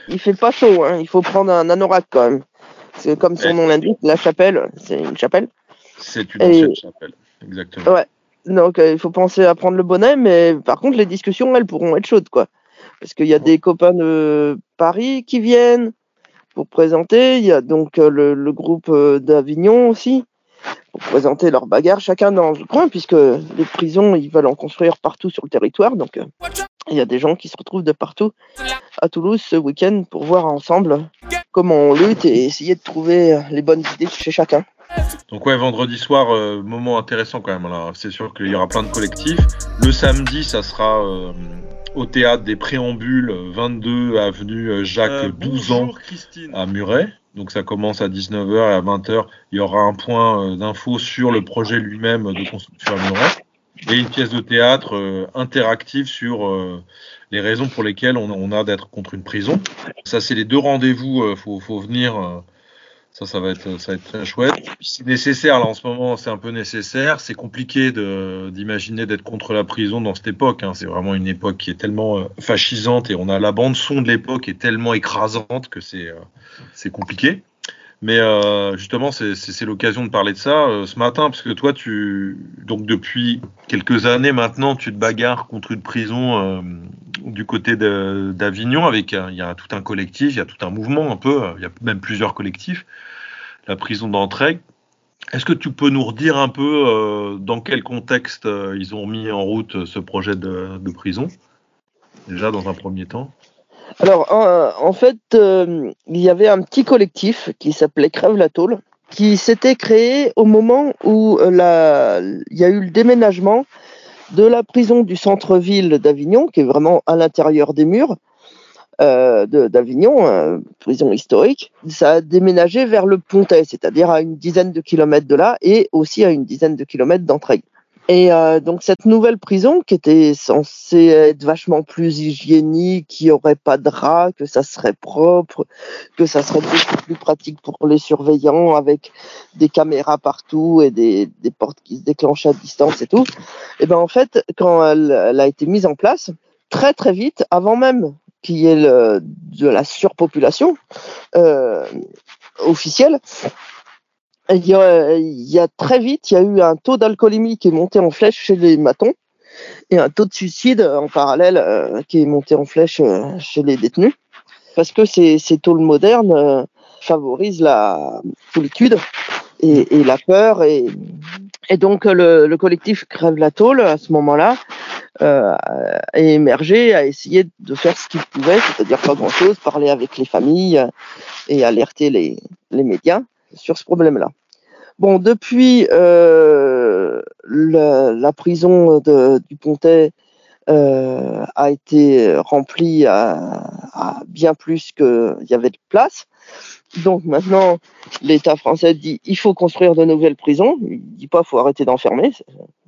Il fait pas chaud, hein. il faut prendre un anorak quand même. C'est comme son nom l'indique, la chapelle, c'est une chapelle. C'est une Et- ancienne chapelle. Exactement. Ouais. Donc euh, il faut penser à prendre le bonnet, mais par contre les discussions, elles pourront être chaudes, quoi. Parce qu'il y a des copains de Paris qui viennent pour présenter. Il y a donc euh, le, le groupe euh, d'Avignon aussi pour présenter leur bagarre, chacun dans le coin, puisque les prisons, ils veulent en construire partout sur le territoire. Donc il y a des gens qui se retrouvent de partout à Toulouse ce week-end pour voir ensemble comment on lutte et essayer de trouver euh, les bonnes idées chez chacun. Donc ouais, vendredi soir, euh, moment intéressant quand même. Alors c'est sûr qu'il y aura plein de collectifs. Le samedi, ça sera euh, au théâtre des Préambules, euh, 22 avenue euh, Jacques, 12 ans à Muret. Donc ça commence à 19h et à 20h, il y aura un point euh, d'info sur le projet lui-même de construction à Muret. Et une pièce de théâtre euh, interactive sur euh, les raisons pour lesquelles on, on a d'être contre une prison. Ça, c'est les deux rendez-vous, euh, faut, faut venir. euh, ça, ça va être, ça va être chouette. C'est nécessaire, là, en ce moment, c'est un peu nécessaire. C'est compliqué d'imaginer d'être contre la prison dans cette époque. hein. C'est vraiment une époque qui est tellement euh, fascisante et on a la bande son de l'époque est tellement écrasante que c'est, euh, c'est compliqué. Mais euh, justement, c'est, l'occasion de parler de ça euh, ce matin, parce que toi, tu, donc depuis quelques années maintenant, tu te bagarres contre une prison euh, du côté d'Avignon avec, il y a tout un collectif, il y a tout un mouvement un peu, il y a même plusieurs collectifs la prison d'Entraigue. Est-ce que tu peux nous redire un peu dans quel contexte ils ont mis en route ce projet de prison Déjà dans un premier temps? Alors, en, en fait, euh, il y avait un petit collectif qui s'appelait Crève la Tôle, qui s'était créé au moment où euh, la, il y a eu le déménagement de la prison du centre-ville d'Avignon, qui est vraiment à l'intérieur des murs euh, d'Avignon, euh, prison historique. Ça a déménagé vers le Pontet, c'est-à-dire à une dizaine de kilomètres de là, et aussi à une dizaine de kilomètres d'Entraigue. Et euh, donc cette nouvelle prison qui était censée être vachement plus hygiénique, qui aurait pas de rats, que ça serait propre, que ça serait beaucoup plus pratique pour les surveillants avec des caméras partout et des, des portes qui se déclenchent à distance et tout. Et ben en fait, quand elle, elle a été mise en place, très très vite, avant même qu'il y ait le- de la surpopulation euh, officielle, il y, a, il y a très vite, il y a eu un taux d'alcoolémie qui est monté en flèche chez les matons et un taux de suicide en parallèle euh, qui est monté en flèche euh, chez les détenus. Parce que ces, ces tôles modernes euh, favorisent la solitude et, et la peur. Et, et donc le, le collectif Crève la tôle, à ce moment-là, a émergé, a essayé de faire ce qu'il pouvait, c'est-à-dire pas grand-chose, parler avec les familles et alerter les, les médias sur ce problème-là. Bon, depuis euh, la, prison de, du Pontet euh, a été remplie à, bien plus qu'il y avait de place. Donc maintenant, l'État français dit il faut construire de nouvelles prisons. Il dit pas faut arrêter d'enfermer.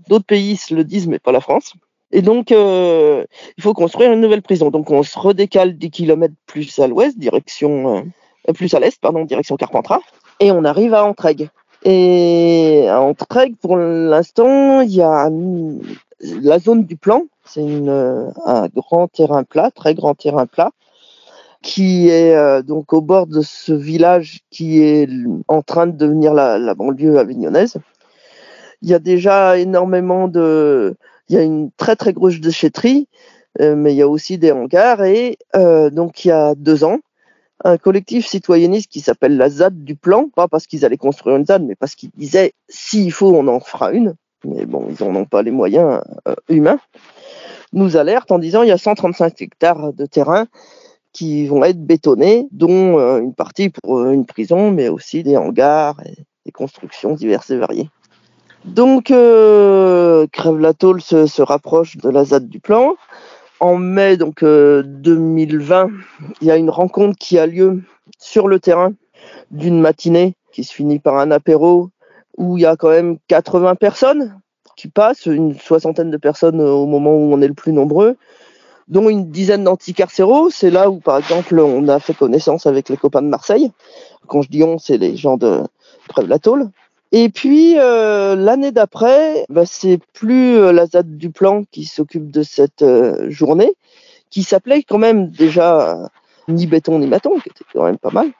D'autres pays se le disent, mais pas la France. Et donc, euh, il faut construire une nouvelle prison. Donc, on se redécale 10 km plus à l'ouest, direction, plus à l'est, pardon, direction Carpentras, et on arrive à Entraigues. Et à Entraigues, pour l'instant, il y a la zone du plan. C'est euh, un grand terrain plat, très grand terrain plat, qui est euh, donc au bord de ce village qui est en train de devenir la, la banlieue avignonnaise. Il y a déjà énormément de, il y a une très très grosse déchetterie, euh, mais il y a aussi des hangars. Et donc il y a deux ans, un collectif citoyenniste qui s'appelle la ZAD du plan, pas parce qu'ils allaient construire une ZAD, mais parce qu'ils disaient s'il faut, on en fera une. Mais bon, ils n'en ont pas les moyens euh, humains. Nous alerte en disant il y a 135 hectares de terrain qui vont être bétonnés, dont euh, une partie pour euh, une prison, mais aussi des hangars et des constructions diverses et variées. Donc, Crève la Tôle se rapproche de la ZAD du plan. En mai donc euh, 2020, il y a une rencontre qui a lieu sur le terrain d'une matinée qui se finit par un apéro où il y a quand même 80 personnes qui passent, une soixantaine de personnes au moment où on est le plus nombreux, dont une dizaine d'anticarcéraux. C'est là où, par exemple, on a fait connaissance avec les copains de Marseille. Quand je dis on, c'est les gens de Crève la Tôle. Et puis euh, l'année d'après, bah, c'est plus euh, la ZAD du plan qui s'occupe de cette euh, journée, qui s'appelait quand même déjà euh, ni béton ni maton, qui était quand même pas mal.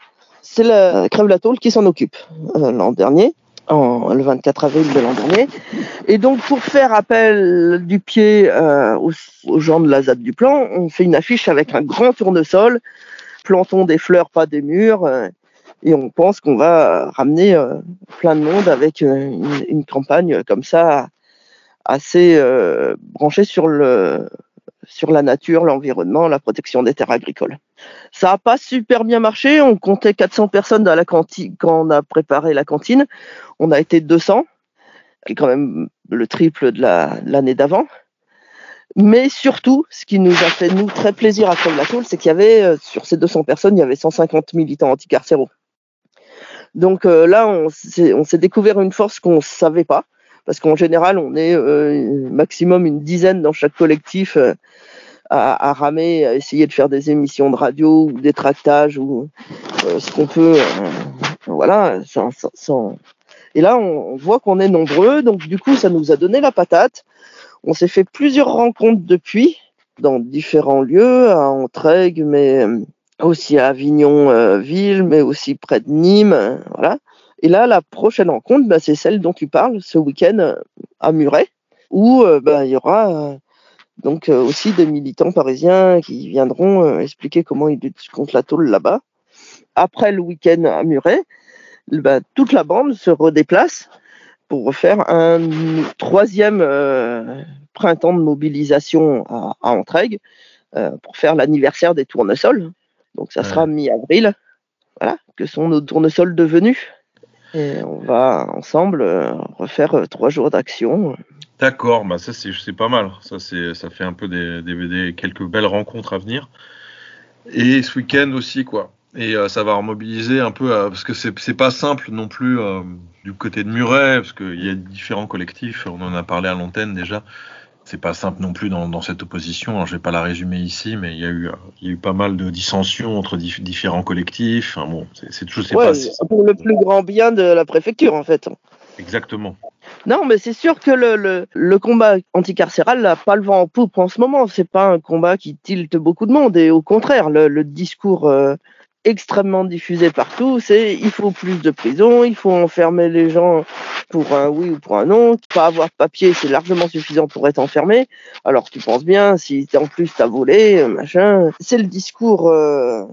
C'est la Crève la Tôle qui s'en occupe euh, l'an dernier, en, le 24 avril de l'an dernier. Et donc pour faire appel du pied euh, aux, aux gens de la ZAD du plan, on fait une affiche avec un grand tournesol, plantons des fleurs, pas des murs. Euh, et on pense qu'on va ramener euh, plein de monde avec euh, une, campagne comme ça assez euh, branchée sur la nature, l'environnement, la protection des terres agricoles. Ça n'a pas super bien marché. On comptait 400 personnes à la cantine quand on a préparé la cantine. On a été 200, qui quand même le triple de la- de l'année d'avant. Mais surtout, ce qui nous a fait nous très plaisir à Crève la Tôle, c'est qu'il y avait euh, sur ces 200 personnes, il y avait 150 militants anticarcéraux. Donc euh, là, on s'est découvert une force qu'on ne savait pas, parce qu'en général, on est euh, maximum une dizaine dans chaque collectif euh, à, à ramer, à essayer de faire des émissions de radio ou des tractages ou euh, ce qu'on peut. voilà, sans, sans- Et là, on, voit qu'on est nombreux, donc du coup, ça nous a donné la patate. On s'est fait plusieurs rencontres depuis, dans différents lieux, à Entraigues, mais aussi à Avignon-Ville, mais aussi près de Nîmes, euh, voilà. Et là, la prochaine rencontre, bah, c'est celle dont tu parles, ce week-end euh, à Muret, où euh, bah, il y aura euh, donc euh, aussi des militants parisiens qui viendront euh, expliquer comment ils luttent contre la tôle là-bas. Après le week-end à Muret, bah, toute la bande se redéplace pour faire un troisième euh, printemps de mobilisation à, à Entraigues euh, pour faire l'anniversaire des tournesols. Donc ça sera mi-avril. Voilà, que sont nos tournesols devenus. Et on va ensemble euh, refaire euh, trois jours d'action. D'accord, bah ça c'est pas mal. Ça c'est ça fait un peu des, des, des- quelques belles rencontres à venir. Et ce week-end aussi quoi. Et euh, ça va remobiliser un peu, euh, parce que c'est c'est pas simple non plus euh, du côté de Muret, parce qu'il y a différents collectifs, on en a parlé à l'antenne déjà. C'est pas simple non plus dans, dans cette opposition. Alors, je vais pas la résumer ici, mais il y a eu, il y a eu pas mal de dissensions entre dif- différents collectifs. Enfin, bon, c'est toujours, c'est Ouais, pas pour le plus grand bien de la préfecture, en fait. exactement. Non, mais c'est sûr que le, le, le combat anticarcéral n'a pas le vent en poupe en ce moment. C'est pas un combat qui tilte beaucoup de monde. Et au contraire, le, le discours euh, extrêmement diffusé partout, c'est il faut plus de prisons, il faut enfermer les gens pour un oui ou pour un non. Pas avoir de papier, c'est largement suffisant pour être enfermé. Alors tu penses bien, si en plus t'as volé, machin. C'est le discours euh,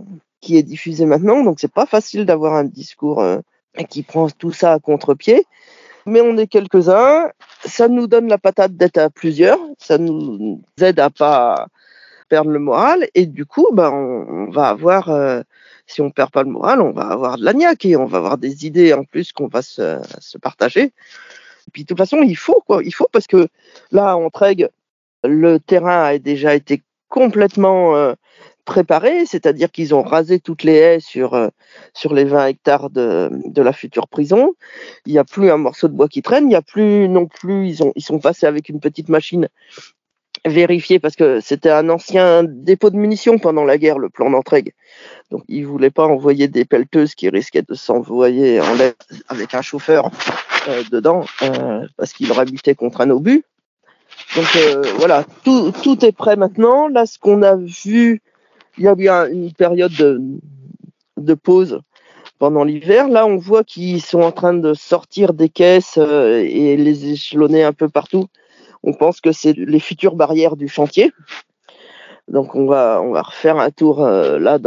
qui est diffusé maintenant, donc c'est pas facile d'avoir un discours euh, qui prend tout ça à contre-pied mais on est quelques-uns. Ça nous donne la patate d'être à plusieurs. Ça nous aide à pas perdre le moral. Et du coup, ben, on, on va avoir, euh, si on perd pas le moral, on va avoir de la niaque et on va avoir des idées en plus qu'on va se, partager. Puis de toute façon, il faut quoi. Il faut parce que là, en Trègue, le terrain a déjà été complètement euh, préparé, c'est-à-dire qu'ils ont rasé toutes les haies sur, euh, les 20 hectares de, la future prison il n'y a plus un morceau de bois qui traîne, il n'y a plus non plus, ils sont passés avec une petite machine vérifier parce que c'était un ancien dépôt de munitions pendant la guerre, le plan d'entraide. Donc ils voulaient pas envoyer des pelleteuses qui risquaient de s'envoyer en l'air avec un chauffeur euh, dedans euh, parce qu'il aurait buté contre un obus. Donc euh, voilà, tout, tout est prêt maintenant. Là, ce qu'on a vu, il y a bien une période de, de pause pendant l'hiver. Là, on voit qu'ils sont en train de sortir des caisses euh, et les échelonner un peu partout. On pense que c'est les futures barrières du chantier. Donc on va on refaire un tour euh, là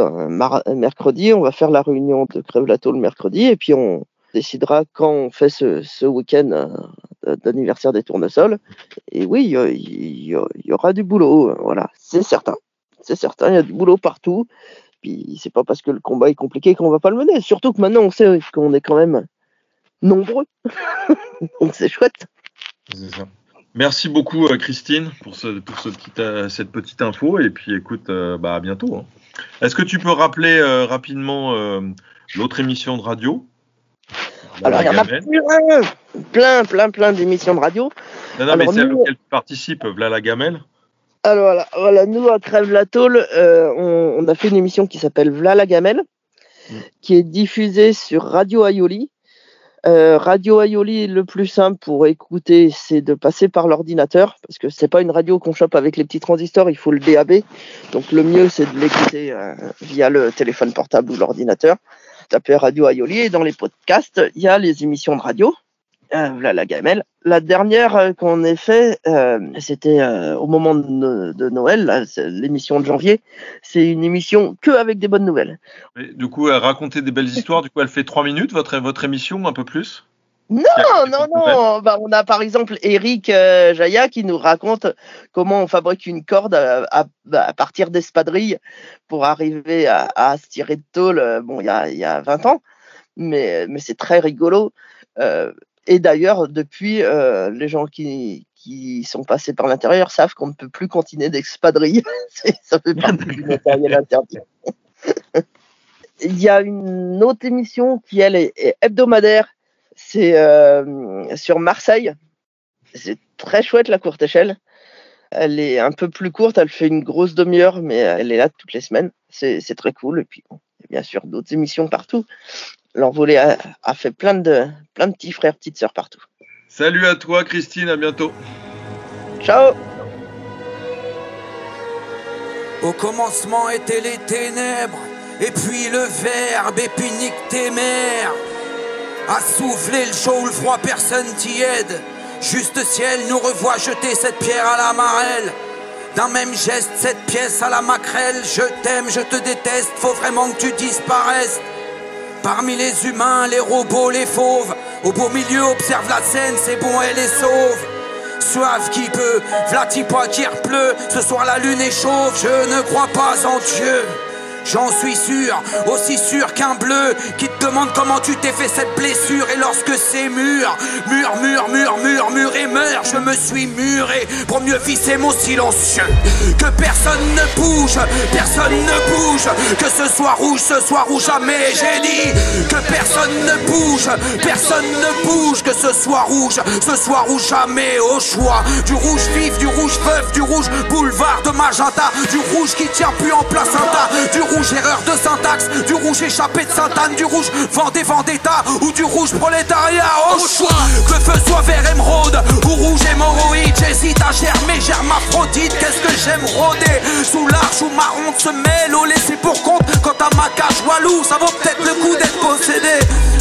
mercredi. On va faire la réunion de Crève la Tôle le mercredi et puis on décidera quand on fait ce, week-end euh, d'anniversaire des tournesols. Et oui, il y, aura du boulot. Voilà, c'est certain. C'est certain, il y a du boulot partout. Puis c'est pas parce que le combat est compliqué qu'on va pas le mener. Surtout que maintenant on sait qu'on est quand même nombreux. Donc c'est chouette. Merci beaucoup euh, Christine pour, ce, pour ce petit, euh, cette petite info et puis écoute, euh, bah, à bientôt. hein. Est-ce que tu peux rappeler rapidement l'autre émission de radio? Alors il y en a plein, plein, plein, plein d'émissions de radio. Non, non, mais celle nous- auquel tu participes, V'là la gamelle. Alors voilà, voilà nous à Crève la Tôle, euh, on, on a fait une émission qui s'appelle V'là la gamelle, Mm. qui est diffusée sur Radio Aioli. Euh, Radio Aioli, le plus simple pour écouter, c'est de passer par l'ordinateur, parce que c'est pas une radio qu'on chope avec les petits transistors, il faut le DAB. Donc le mieux, c'est de l'écouter euh, via le téléphone portable ou l'ordinateur. Tapez Radio Aioli et dans les podcasts, il y a les émissions de radio. Voilà la gamelle. La dernière euh, qu'on ait fait, euh, c'était euh, au moment de, no- de Noël, l'émission de janvier. C'est une émission que avec des bonnes nouvelles. Du coup, elle raconter des belles histoires. Du coup, elle fait trois minutes, votre, votre émission, un peu plus? Non, non, non. Bah, on a par exemple Eric euh, Jaya qui nous raconte comment on fabrique une corde à, à- à partir d'espadrilles pour arriver à, à se tirer de tôle. Bon, il y a, y a 20 ans, mais, mais c'est très rigolo. Euh, et d'ailleurs, depuis, euh, les gens qui, qui sont passés par l'intérieur savent qu'on ne peut plus continuer d'espadrilles. C'est- Ça fait partie du matériel interdit. Il y a une autre émission qui, elle, est, hebdomadaire. C'est euh, sur Marseille. C'est très chouette, la courte échelle. Elle est un peu plus courte, elle fait une grosse demi-heure, mais elle est là toutes les semaines. C'est très cool. Et puis, bien sûr d'autres émissions partout. L'envolée a, a fait plein de, plein de petits frères, petites sœurs partout. Salut à toi, Christine, à bientôt. Ciao Au commencement étaient les ténèbres, et puis le verbe, et puis nique tes mères. À souffler le chaud ou le froid, personne t'y aide. Juste ciel nous revoit jeter cette pierre à la marelle. D'un même geste, cette pièce à la maquerelle. Je t'aime, je te déteste, faut vraiment que tu disparaisses. Parmi les humains, les robots, les fauves, au beau milieu, observe la scène, c'est bon, elle est sauve. Soif qui peut, vlati pas qui pleut, ce soir la lune est chauve, je ne crois pas en Dieu. J'en suis sûr, aussi sûr qu'un bleu demande comment tu t'es fait cette blessure et lorsque c'est mûr, mûr, mûr, mûr, mûr et meurt, je me suis muré pour mieux visser mon silencieux. Que personne ne bouge, personne ne bouge, que ce soit rouge, ce soit rouge jamais. J'ai dit que personne ne bouge, personne ne bouge, que ce soit rouge, ce soit rouge jamais. Au choix du rouge vif, du rouge veuf, du rouge boulevard de magenta, du rouge qui tient plus en place un du rouge erreur de syntaxe, du rouge échappé de Sainte-Anne, du rouge Vendée Vendetta ou du rouge prolétariat. Au choix que feu soit vert émeraude ou rouge hémorroïde. J'hésite à germer, germaphrodite. Qu'est-ce que j'aime rôder sous l'arche ou marron se mêle au laisser pour compte. Quant à ma cage walou, ça vaut peut-être le coup d'être possédé.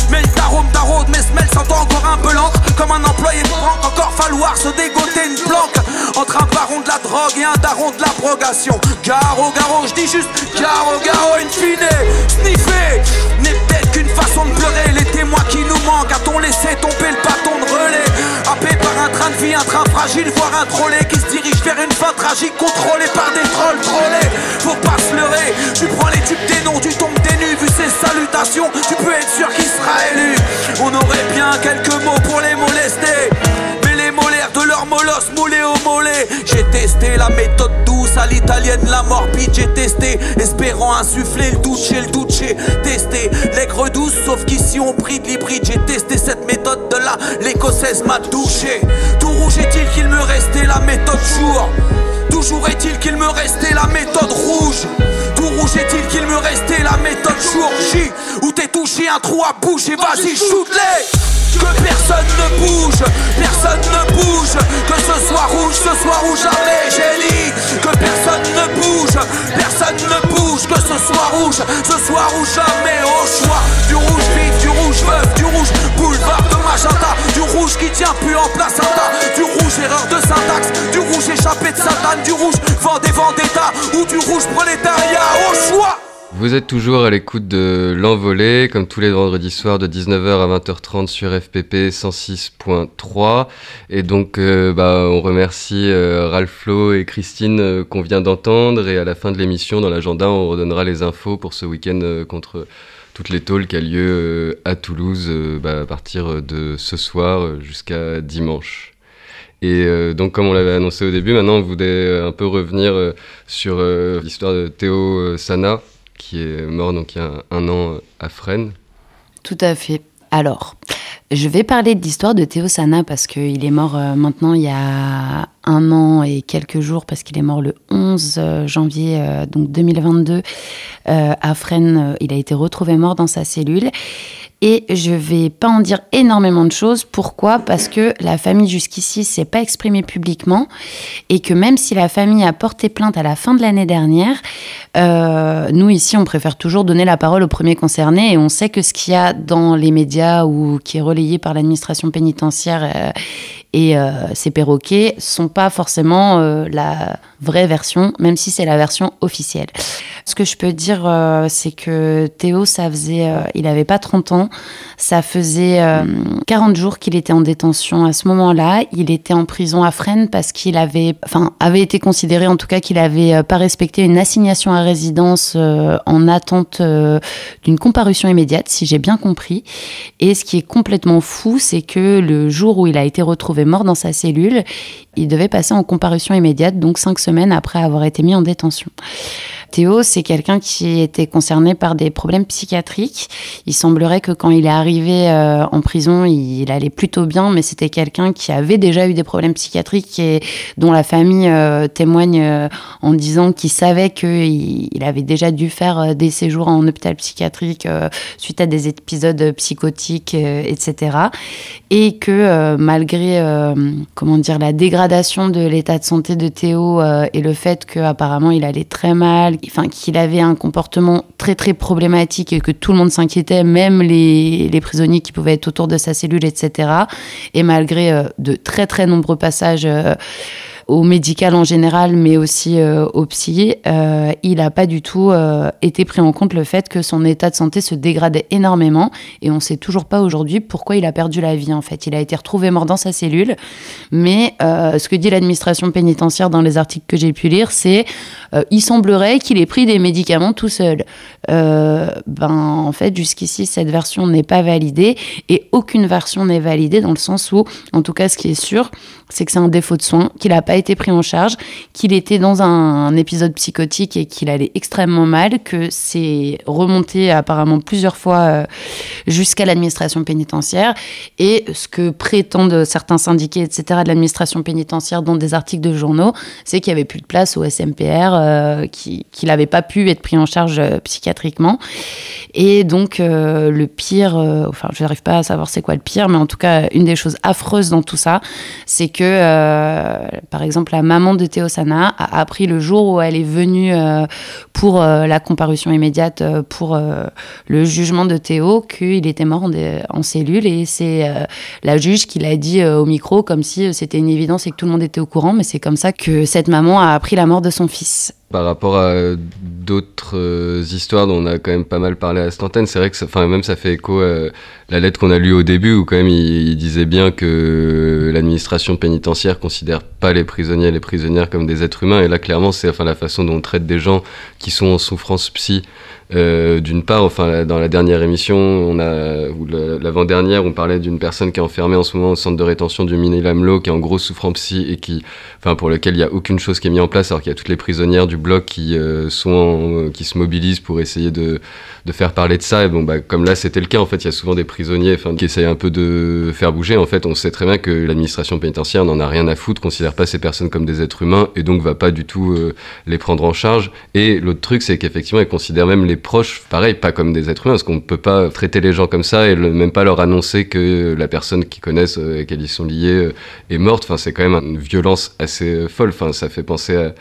Mais le taraude, mes semelles sont encore un peu lentes Comme un employé de banque, encore falloir se dégoter une planque Entre un baron de la drogue et un daron de l'abrogation Garo, garo, je dis juste garo, garo, in fine Sniffer n'est peut-être qu'une façon de pleurer Les témoins qui nous manquent, a-t-on laissé tomber le bâton par un train de vie, un train fragile, voire un trolley Qui se dirige vers une fin tragique, contrôlé par des trolls trollés Faut pas se leurrer, tu prends les tubes des noms, tu tombes des nues Vu ses salutations, tu peux être sûr qu'il sera élu. On aurait bien quelques mots pour les molester les molaires de leur molosse moulés au mollet. J'ai testé la méthode douce à l'italienne, la morbide J'ai testé, espérant insuffler le doute le doute J'ai testé. L'aigre douce, sauf qu'ici on prie de l'hybride. J'ai testé cette méthode de là, l'écossaise m'a touché. Tout rouge est-il qu'il me restait la méthode jour? Toujours est-il qu'il me restait la méthode rouge. Tout rouge est-il qu'il me restait la méthode jour? J Où t'es touché un trou à bouche et vas-y shoot-les. Que personne ne bouge, personne ne bouge, que ce soit rouge, ce soit rouge jamais, j'ai dit que personne ne bouge, personne ne bouge, que ce soit rouge, ce soit rouge jamais, au choix. Du rouge vif, du rouge veuf, du rouge boulevard de magenta, du rouge qui tient plus en place un tas, du rouge erreur de syntaxe, du rouge échappé de Satan, du rouge Vendée Vendetta ou du rouge prolétariat, au choix Vous êtes toujours à l'écoute de L'Envolée, comme tous les vendredis soirs de 19h à 20h30 sur FPP 106.3. Et donc, euh, bah, on remercie euh, Ralph Flo et Christine euh, qu'on vient d'entendre. Et à la fin de l'émission, dans l'agenda, on redonnera les infos pour ce week-end euh, contre toutes les tôles qui a lieu à Toulouse bah, à partir de ce soir jusqu'à dimanche. Et donc, comme on l'avait annoncé au début, maintenant on voudrait euh, un peu revenir sur l'histoire de Théo Sana, qui est mort donc il y a un, an à Fresnes. Tout à fait. Alors, je vais parler de l'histoire de Théo Sana parce qu'il est mort euh, maintenant il y a un an et quelques jours parce qu'il est mort le 11 euh, janvier euh, donc 2022 euh, à Fresnes. Il a été retrouvé mort dans sa cellule. Et je vais pas en dire énormément de choses. Pourquoi? Parce que la famille jusqu'ici s'est pas exprimée publiquement. Et que même si la famille a porté plainte à la fin de l'année dernière, euh, nous ici on préfère toujours donner la parole aux premiers concernés. Et on sait que ce qu'il y a dans les médias ou qui est relayé par l'administration pénitentiaire euh, et euh, ces perroquets sont pas forcément euh, la vraie version, même si c'est la version officielle. Ce que je peux dire, euh, c'est que Théo, ça faisait, il avait pas 30 ans, ça faisait euh, 40 jours qu'il était en détention à ce moment-là. Il était en prison à Fresnes parce qu'il avait, enfin, avait été considéré en tout cas qu'il avait pas respecté une assignation à résidence en attente d'une comparution immédiate, si j'ai bien compris. Et ce qui est complètement fou, c'est que le jour où il a été retrouvé mort dans sa cellule, il devait passer en comparution immédiate, donc cinq semaines après avoir été mis en détention. Théo, c'est quelqu'un qui était concerné par des problèmes psychiatriques. Il semblerait que quand il est arrivé euh, en prison, il, allait plutôt bien, mais c'était quelqu'un qui avait déjà eu des problèmes psychiatriques et dont la famille euh, témoigne euh, en disant qu'il savait qu'il il avait déjà dû faire des séjours en hôpital psychiatrique suite à des épisodes psychotiques, etc. Et que malgré, comment dire, la dégradation de l'état de santé de Théo et le fait qu'apparemment il allait très mal, enfin qu'il avait un comportement très très problématique et que tout le monde s'inquiétait, même les, les prisonniers qui pouvaient être autour de sa cellule, etc. Et malgré euh, de très très nombreux passages euh, au médical en général, mais aussi euh, au psy, euh, il n'a pas du tout euh, été pris en compte le fait que son état de santé se dégradait énormément et on ne sait toujours pas aujourd'hui pourquoi il a perdu la vie en fait. Il a été retrouvé mort dans sa cellule, mais ce que dit l'administration pénitentiaire dans les articles que j'ai pu lire, c'est il semblerait qu'il ait pris des médicaments tout seul. ben en fait jusqu'ici cette version n'est pas validée et aucune version n'est validée dans le sens où, en tout cas ce qui est sûr, c'est que c'est un défaut de soins, qu'il n'a pas été pris en charge, qu'il était dans un, épisode psychotique et qu'il allait extrêmement mal, que c'est remonté apparemment plusieurs fois euh, jusqu'à l'administration pénitentiaire. Et ce que prétendent certains syndiqués, etc., de l'administration pénitentiaire dans des articles de journaux, c'est qu'il n'y avait plus de place au SMPR, euh, qu'il n'avait pas pu être pris en charge euh, psychiatriquement. Et donc, le pire, enfin, je n'arrive pas à savoir c'est quoi le pire, mais en tout cas, une des choses affreuses dans tout ça, c'est que, par exemple, la maman de Théo Sana a appris le jour où elle est venue euh, pour euh, la comparution immédiate pour le jugement de Théo qu'il était mort en, cellule. Et c'est la juge qui l'a dit au micro comme si c'était une évidence et que tout le monde était au courant, mais c'est comme ça que cette maman a appris la mort de son fils par rapport à d'autres euh, histoires dont on a quand même pas mal parlé à cette antenne, c'est vrai que même ça fait écho à la lettre qu'on a lue au début où quand même il, disait bien que l'administration pénitentiaire considère pas les prisonniers et les prisonnières comme des êtres humains. Et là clairement c'est enfin la façon dont on traite des gens qui sont en souffrance psy euh, d'une part, enfin, dans la dernière émission, on a, ou l'avant-dernière, on parlait d'une personne qui est enfermée en ce moment au centre de rétention du Miné-Lamelot, qui est en gros souffrant psy et qui, enfin, pour lequel il n'y a aucune chose qui est mise en place, alors qu'il y a toutes les prisonnières du bloc qui euh, sont, qui se mobilisent pour essayer de, de faire parler de ça. Et bon, bah, comme là, c'était le cas, en fait, il y a souvent des prisonniers, qui essayent un peu de faire bouger. En fait, on sait très bien que l'administration pénitentiaire n'en a rien à foutre, considère pas ces personnes comme des êtres humains et donc va pas du tout euh, les prendre en charge. Et l'autre truc, c'est qu'effectivement, elle considère même les proches, pareil, pas comme des êtres humains, parce qu'on ne peut pas traiter les gens comme ça et même pas leur annoncer que la personne qu'ils connaissent euh, et qu'elles y sont liées euh, est morte. Enfin, c'est quand même une violence assez folle. Enfin, ça fait penser à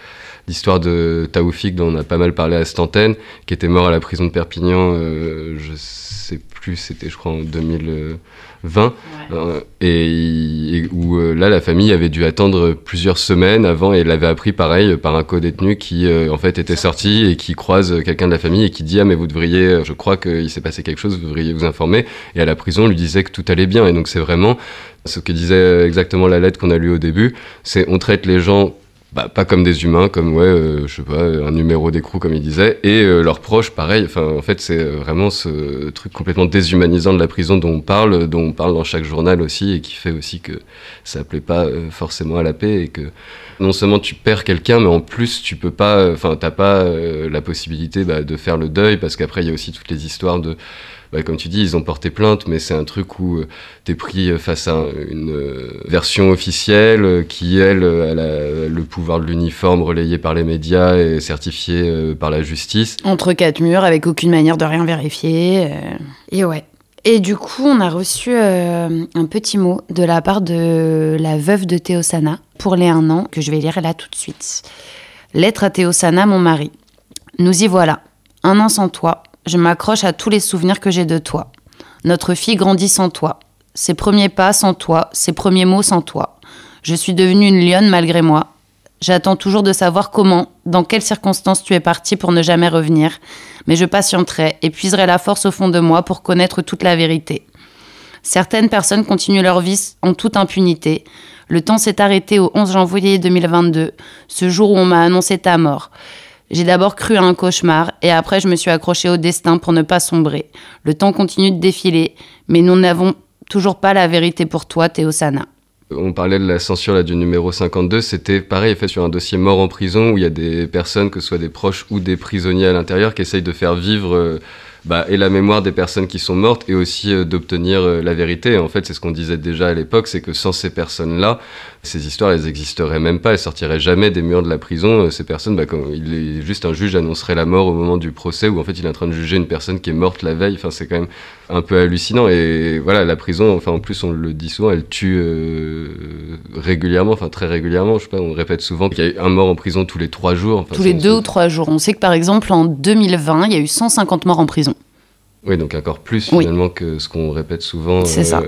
l'histoire de Taoufik dont on a pas mal parlé à cette antenne, qui était mort à la prison de Perpignan, je sais plus, c'était je crois en 2000. 20, euh, et, où euh, là la famille avait dû attendre plusieurs semaines avant et l'avait appris pareil par un co-détenu qui euh, en fait était sorti et qui croise quelqu'un de la famille et qui dit ah mais vous devriez, je crois qu'il s'est passé quelque chose, vous devriez vous informer et à la prison on lui disait que tout allait bien. Et donc c'est vraiment ce que disait exactement la lettre qu'on a lue au début, c'est on traite les gens bah, pas comme des humains, comme ouais, euh, je sais pas, un numéro d'écrou comme il disait, et euh, leurs proches, pareil. Enfin, en fait, c'est euh, vraiment ce truc complètement déshumanisant de la prison dont on parle, dont on parle dans chaque journal aussi, et qui fait aussi que ça plaît pas forcément à la paix et que non seulement tu perds quelqu'un, mais en plus tu peux pas, enfin, t'as pas la possibilité bah, de faire le deuil parce qu'après il y a aussi toutes les histoires de bah, comme tu dis, ils ont porté plainte, mais c'est un truc où euh, tu es pris face à une euh, version officielle euh, qui, elle, a le pouvoir de l'uniforme relayé par les médias et certifié par la justice. Entre quatre murs, avec aucune manière de rien vérifier. Et ouais. Et du coup, on a reçu un petit mot de la part de la veuve de Théosana pour les un an, que je vais lire là tout de suite. Lettre à Théosana, mon mari. Nous y voilà. Un an sans toi, je m'accroche à tous les souvenirs que j'ai de toi. Notre fille grandit sans toi. Ses premiers pas sans toi, ses premiers mots sans toi. Je suis devenue une lionne malgré moi. J'attends toujours de savoir comment, dans quelles circonstances tu es partie pour ne jamais revenir. Mais je patienterai et puiserai la force au fond de moi pour connaître toute la vérité. Certaines personnes continuent leur vie en toute impunité. Le temps s'est arrêté au 11 janvier 2022, ce jour où on m'a annoncé ta mort. J'ai d'abord cru à un cauchemar et après je me suis accroché au destin pour ne pas sombrer. Le temps continue de défiler, mais nous n'avons toujours pas la vérité pour toi, Théosana. On parlait de la censure du numéro 52, c'était pareil, fait sur un dossier mort en prison où il y a des personnes, que ce soit des proches ou des prisonniers à l'intérieur, qui essayent de faire vivre euh, bah, et la mémoire des personnes qui sont mortes et aussi euh, d'obtenir euh, la vérité. En fait, c'est ce qu'on disait déjà à l'époque, c'est que sans ces personnes-là, ces histoires, elles n'existeraient même pas, elles sortiraient jamais des murs de la prison. Euh, ces personnes, bah, quand il est juste un juge annoncerait la mort au moment du procès, où en fait il est en train de juger une personne qui est morte la veille. Enfin, c'est quand même un peu hallucinant. Et voilà, la prison, enfin en plus on le dit souvent, elle tue régulièrement, enfin très régulièrement. Je sais pas, on répète souvent qu'il y a un mort en prison tous les trois jours. tous les deux ou trois jours. On sait que par exemple en 2020, il y a eu 150 morts en prison. Oui, donc encore plus finalement que ce qu'on répète souvent. C'est ça.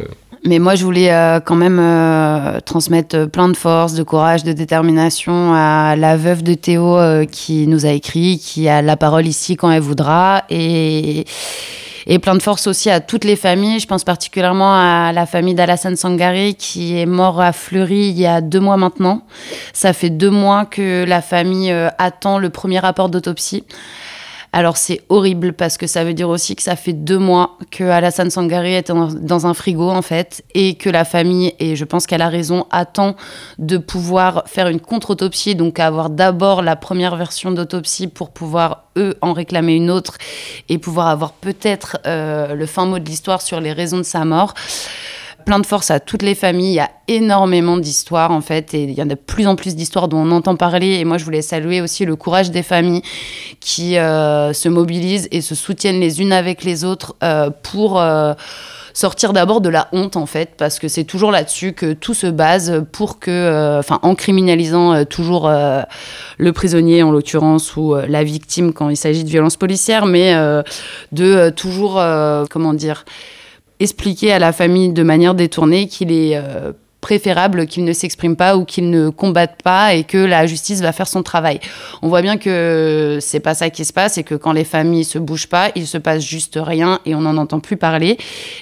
Mais moi, je voulais euh, quand même euh, transmettre plein de force, de courage, de détermination à la veuve de Théo euh, qui nous a écrit, qui a la parole ici quand elle voudra. Et, et plein de force aussi à toutes les familles. Je pense particulièrement à la famille d'Alassane Sangari qui est mort à Fleury il y a deux mois maintenant. Ça fait deux mois que la famille attend le premier rapport d'autopsie. Alors c'est horrible parce que ça veut dire aussi que ça fait deux mois que Alassane Sangari est dans un frigo en fait et que la famille, et je pense qu'elle a raison, attend de pouvoir faire une contre-autopsie, donc avoir d'abord la première version d'autopsie pour pouvoir eux en réclamer une autre et pouvoir avoir peut-être euh, le fin mot de l'histoire sur les raisons de sa mort plein de force à toutes les familles. Il y a énormément d'histoires, en fait, et il y en a de plus en plus d'histoires dont on entend parler. Et moi, je voulais saluer aussi le courage des familles qui euh, se mobilisent et se soutiennent les unes avec les autres euh, pour. Euh, sortir d'abord de la honte en fait parce que c'est toujours là-dessus que tout se base pour que enfin en criminalisant toujours le prisonnier en l'occurrence ou la victime quand il s'agit de violences policières mais de toujours comment dire expliquer à la famille de manière détournée qu'il est euh, préférable qu'il ne s'exprime pas ou qu'il ne combatte pas et que la justice va faire son travail. On voit bien que c'est pas ça qui se passe et que quand les familles se bougent pas, il se passe juste rien et on n'en entend plus parler.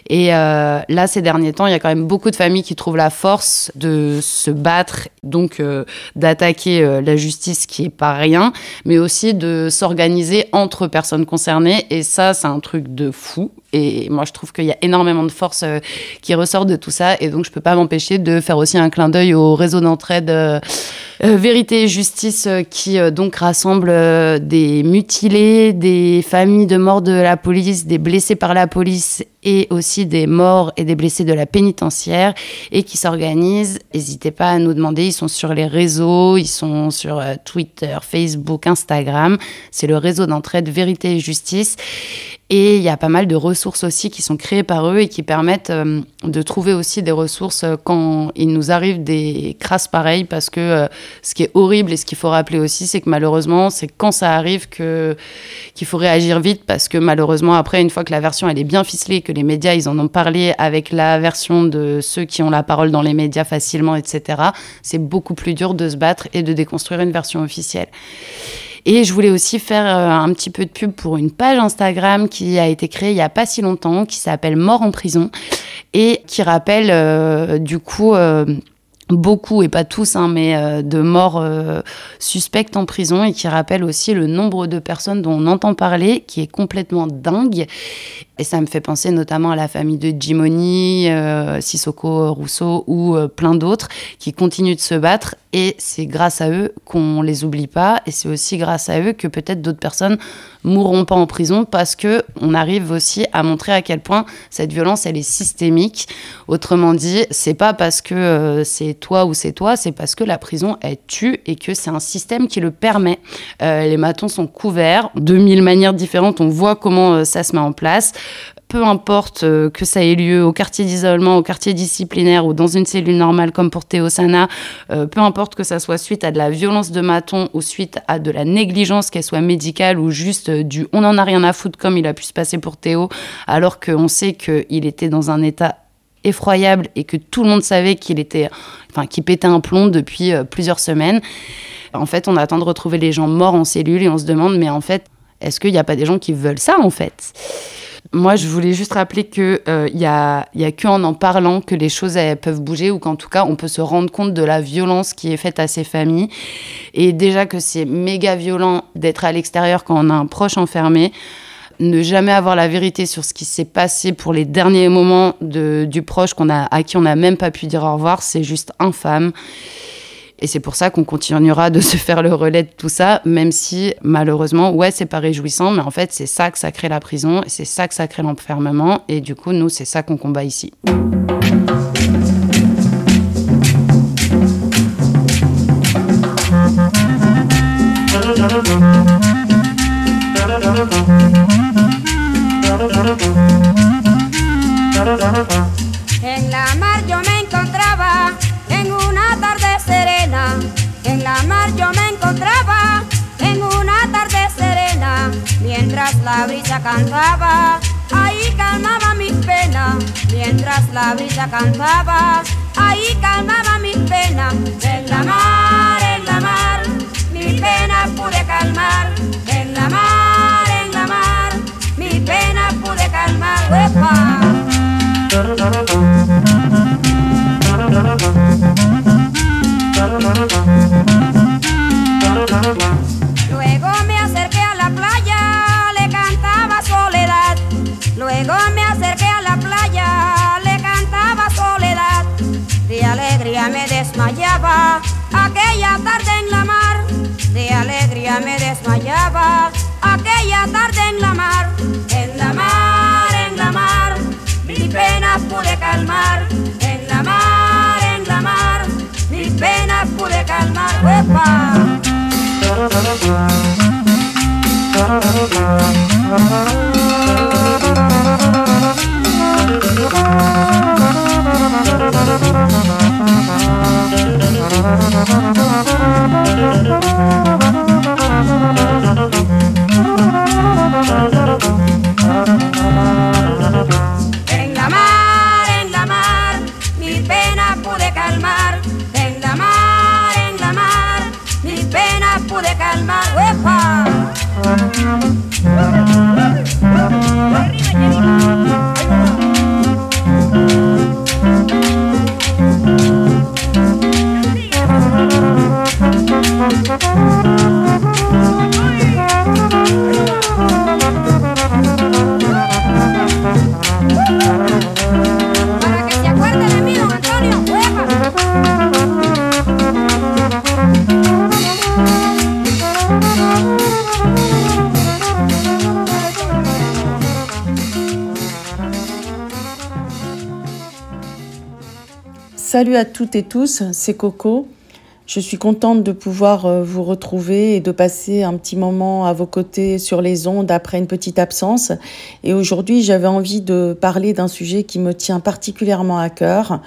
Et euh, là, ces derniers temps, il y a quand même beaucoup de familles qui trouvent la force de se battre, donc euh, d'attaquer la justice qui est pas rien, mais aussi de s'organiser entre personnes concernées. Et ça, c'est un truc de fou. Et moi, je trouve qu'il y a énormément de force euh, qui ressort de tout ça. Et donc, je peux pas m'empêcher de faire aussi un clin d'œil au réseau d'entraide euh, euh, Vérité et Justice qui donc rassemble des mutilés, des familles de morts de la police, des blessés par la police et aussi des morts et des blessés de la pénitentiaire et qui s'organisent. N'hésitez pas à nous demander, ils sont sur les réseaux, ils sont sur Twitter, Facebook, Instagram. C'est le réseau d'entraide Vérité et Justice. Et il y a pas mal de ressources aussi qui sont créées par eux et qui permettent euh, de trouver aussi des ressources euh, quand il nous arrive des crasses pareilles. Parce que euh, ce qui est horrible et ce qu'il faut rappeler aussi, c'est que malheureusement, c'est quand ça arrive que, qu'il faut réagir vite. Parce que malheureusement, après, une fois que la version elle est bien ficelée, que les médias ils en ont parlé avec la version de ceux qui ont la parole dans les médias facilement, etc., c'est beaucoup plus dur de se battre et de déconstruire une version officielle. Et je voulais aussi faire euh, un petit peu de pub pour une page Instagram qui a été créée il n'y a pas si longtemps, qui s'appelle Mort en prison et qui rappelle euh, du coup euh, beaucoup, et pas tous, hein, mais de morts suspectes en prison et qui rappelle aussi le nombre de personnes dont on entend parler, qui est complètement dingue. Et ça me fait penser notamment à la famille de Jimoni, euh, Sissoko Rousseau ou euh, plein d'autres qui continuent de se battre. Et c'est grâce à eux qu'on les oublie pas. Et c'est aussi grâce à eux que peut-être d'autres personnes mourront pas en prison parce que on arrive aussi à montrer à quel point cette violence elle est systémique. Autrement dit, c'est pas parce que euh, c'est toi ou c'est toi, c'est parce que la prison elle tue et que c'est un système qui le permet. les matons sont couverts de mille manières différentes. On voit comment ça se met en place peu importe euh, que ça ait lieu au quartier d'isolement, au quartier disciplinaire ou dans une cellule normale comme pour Théo Sana, euh, peu importe que ça soit suite à de la violence de maton ou suite à de la négligence, qu'elle soit médicale ou juste euh, du on n'en a rien à foutre comme il a pu se passer pour Théo, alors qu'on sait qu'il était dans un état effroyable et que tout le monde savait qu'il était, enfin, qu'il pétait un plomb depuis plusieurs semaines. En fait, on attend de retrouver les gens morts en cellule et on se demande, mais en fait, est-ce qu'il n'y a pas des gens qui veulent ça en fait? Moi, je voulais juste rappeler qu'il euh, n'y a, y a qu'en en parlant que les choses peuvent bouger ou qu'en tout cas, on peut se rendre compte de la violence qui est faite à ces familles. Et déjà que c'est méga violent d'être à l'extérieur quand on a un proche enfermé ne jamais avoir la vérité sur ce qui s'est passé pour les derniers moments du proche qu'on a, à qui on n'a même pas pu dire au revoir, c'est juste infâme. Et c'est pour ça qu'on continuera de se faire le relais de tout ça, même si malheureusement, ouais, c'est pas réjouissant, mais en fait, c'est ça que ça crée la prison, c'est ça que ça crée l'enfermement, et du coup, nous, c'est ça qu'on combat ici. La brisa cantaba ahí calmaba mis penas, mientras la brisa cantaba, ahí calmaba mis penas, en la toutes et tous, c'est Coco. Je suis contente de pouvoir euh, vous retrouver et de passer un petit moment à vos côtés sur les ondes après une petite absence. Et aujourd'hui, j'avais envie de parler d'un sujet qui me tient particulièrement à cœur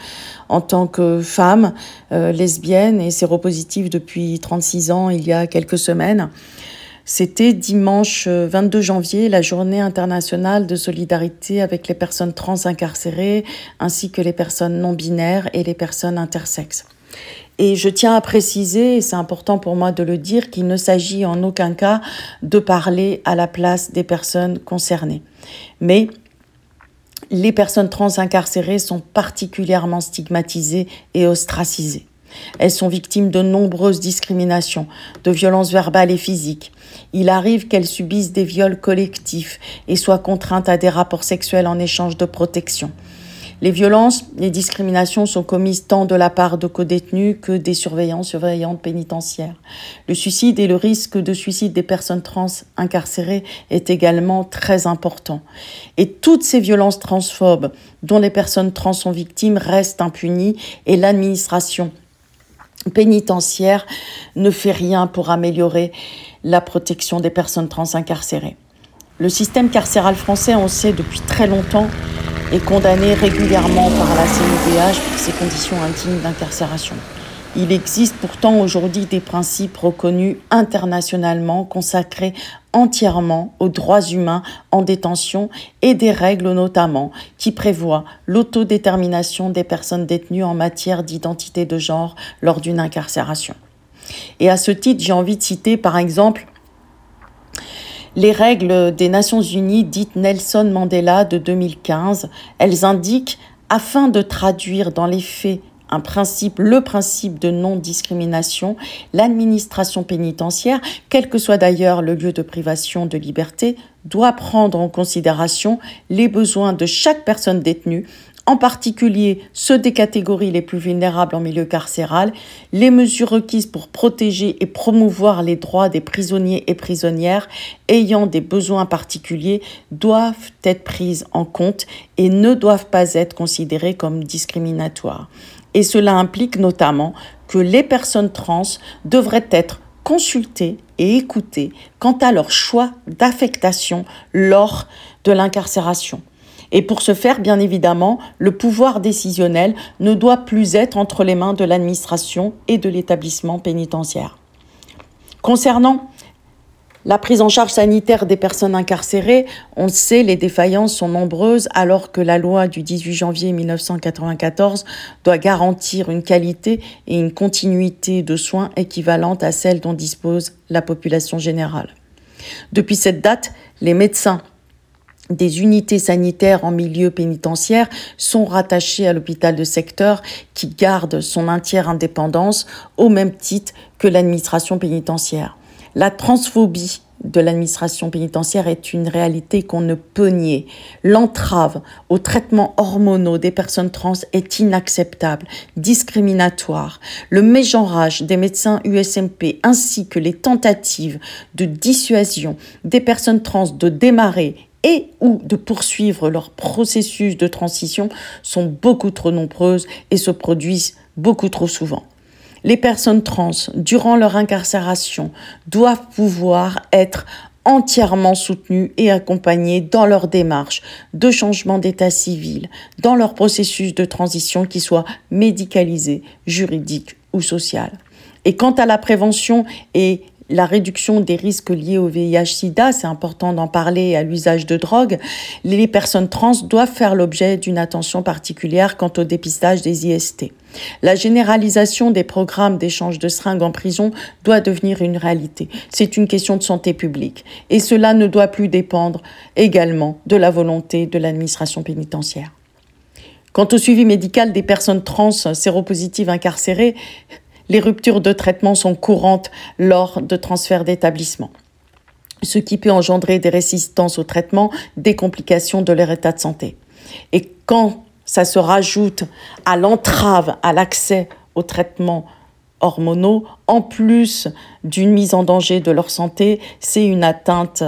en tant que femme euh, lesbienne et séropositive depuis 36 ans, il y a quelques semaines. C'était dimanche euh, 22 janvier, la journée internationale de solidarité avec les personnes trans incarcérées, ainsi que les personnes non binaires et les personnes intersexes. Et je tiens à préciser, et c'est important pour moi de le dire, qu'il ne s'agit en aucun cas de parler à la place des personnes concernées. Mais les personnes trans incarcérées sont particulièrement stigmatisées et ostracisées. Elles sont victimes de nombreuses discriminations, de violences verbales et physiques. Il arrive qu'elles subissent des viols collectifs et soient contraintes à des rapports sexuels en échange de protection. Les violences, les discriminations sont commises tant de la part de codétenus que des surveillants, surveillantes pénitentiaires. Le suicide et le risque de suicide des personnes trans incarcérées est également très important. Et toutes ces violences transphobes dont les personnes trans sont victimes restent impunies et l'administration pénitentiaire ne fait rien pour améliorer la protection des personnes trans incarcérées. Le système carcéral français, on sait depuis très longtemps, est condamné régulièrement par la CNDH pour ses conditions indignes d'incarcération. Il existe pourtant aujourd'hui des principes reconnus internationalement consacrés entièrement aux droits humains en détention et des règles notamment qui prévoient l'autodétermination des personnes détenues en matière d'identité de genre lors d'une incarcération. Et à ce titre, j'ai envie de citer par exemple les règles des Nations Unies dites Nelson Mandela de 2015. Elles indiquent, afin de traduire dans les faits un principe, le principe de non-discrimination, l'administration pénitentiaire, quel que soit d'ailleurs le lieu de privation de liberté, doit prendre en considération les besoins de chaque personne détenue, en particulier ceux des catégories les plus vulnérables en milieu carcéral, les mesures requises pour protéger et promouvoir les droits des prisonniers et prisonnières ayant des besoins particuliers doivent être prises en compte et ne doivent pas être considérées comme discriminatoires. Et cela implique notamment que les personnes trans devraient être consultées et écoutées quant à leur choix d'affectation lors de l'incarcération. Et pour ce faire, bien évidemment, le pouvoir décisionnel ne doit plus être entre les mains de l'administration et de l'établissement pénitentiaire. Concernant La prise en charge sanitaire des personnes incarcérées, on le sait, les défaillances sont nombreuses alors que la loi du 18 janvier 1994 doit garantir une qualité et une continuité de soins équivalente à celle dont dispose la population générale. Depuis cette date, les médecins des unités sanitaires en milieu pénitentiaire sont rattachés à l'hôpital de secteur qui garde son entière indépendance au même titre que l'administration pénitentiaire. La transphobie de l'administration pénitentiaire est une réalité qu'on ne peut nier. L'entrave aux traitements hormonaux des personnes trans est inacceptable, discriminatoire. Le mégenrage des médecins USMP ainsi que les tentatives de dissuasion des personnes trans de démarrer et ou de poursuivre leur processus de transition sont beaucoup trop nombreuses et se produisent beaucoup trop souvent. Les personnes trans, durant leur incarcération, doivent pouvoir être entièrement soutenues et accompagnées dans leur démarche de changement d'état civil, dans leur processus de transition qui soit médicalisé, juridique ou social. Et quant à la prévention et la réduction des risques liés au VIH-Sida, c'est important d'en parler à l'usage de drogue, les personnes trans doivent faire l'objet d'une attention particulière quant au dépistage des IST. La généralisation des programmes d'échange de seringues en prison doit devenir une réalité. C'est une question de santé publique. Et cela ne doit plus dépendre également de la volonté de l'administration pénitentiaire. Quant au suivi médical des personnes trans séropositives incarcérées, les ruptures de traitement sont courantes lors de transferts d'établissement ce qui peut engendrer des résistances au traitement, des complications de leur état de santé. Et quand ça se rajoute à l'entrave à l'accès au traitement hormonaux, en plus d'une mise en danger de leur santé, c'est une atteinte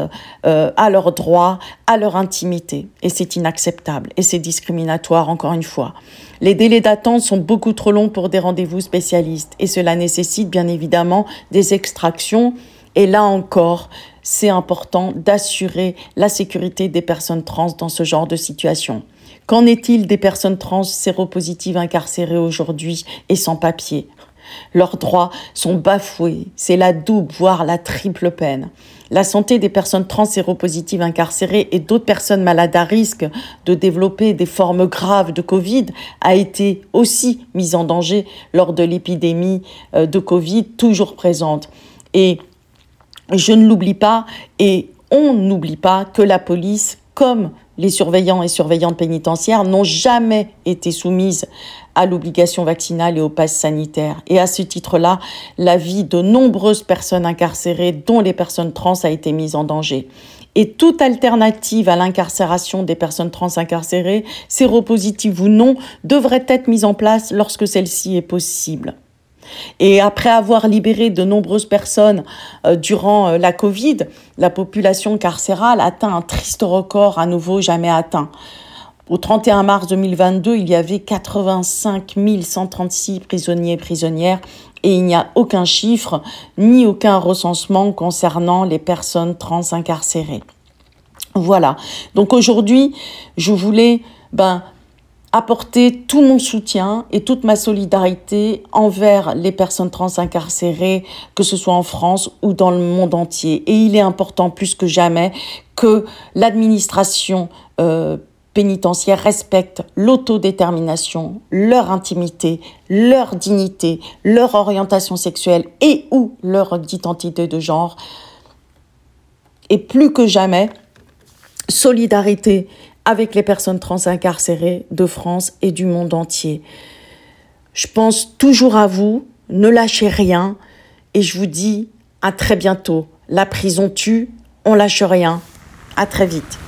euh, à leurs droits, à leur intimité. Et c'est inacceptable et c'est discriminatoire, encore une fois. Les délais d'attente sont beaucoup trop longs pour des rendez-vous spécialistes et cela nécessite bien évidemment des extractions. Et là encore, c'est important d'assurer la sécurité des personnes trans dans ce genre de situation. Qu'en est-il des personnes trans séropositives incarcérées aujourd'hui et sans papier? Leurs droits sont bafoués. C'est la double, voire la triple peine. La santé des personnes trans séropositives incarcérées et d'autres personnes malades à risque de développer des formes graves de Covid a été aussi mise en danger lors de l'épidémie euh, de Covid toujours présente. Et je ne l'oublie pas et on n'oublie pas que la police, comme les surveillants et surveillantes pénitentiaires, n'ont jamais été soumises à l'obligation vaccinale et au pass sanitaire. Et à ce titre-là, la vie de nombreuses personnes incarcérées, dont les personnes trans, a été mise en danger. Et toute alternative à l'incarcération des personnes trans incarcérées, séropositives ou non, devrait être mise en place lorsque celle-ci est possible. Et après avoir libéré de nombreuses personnes euh, durant euh, la Covid, la population carcérale atteint un triste record à nouveau jamais atteint. Au 31 mars 2022, il y avait 85 136 prisonniers et prisonnières et il n'y a aucun chiffre ni aucun recensement concernant les personnes trans incarcérées. Voilà. Donc aujourd'hui, je voulais ben, apporter tout mon soutien et toute ma solidarité envers les personnes trans incarcérées, que ce soit en France ou dans le monde entier. Et il est important plus que jamais que l'administration euh, pénitentiaires respectent l'autodétermination, leur intimité, leur dignité, leur orientation sexuelle et ou leur identité de genre. Et plus que jamais, solidarité avec les personnes trans incarcérées de France et du monde entier. Je pense toujours à vous, ne lâchez rien et je vous dis à très bientôt. La prison tue, on lâche rien. À très vite.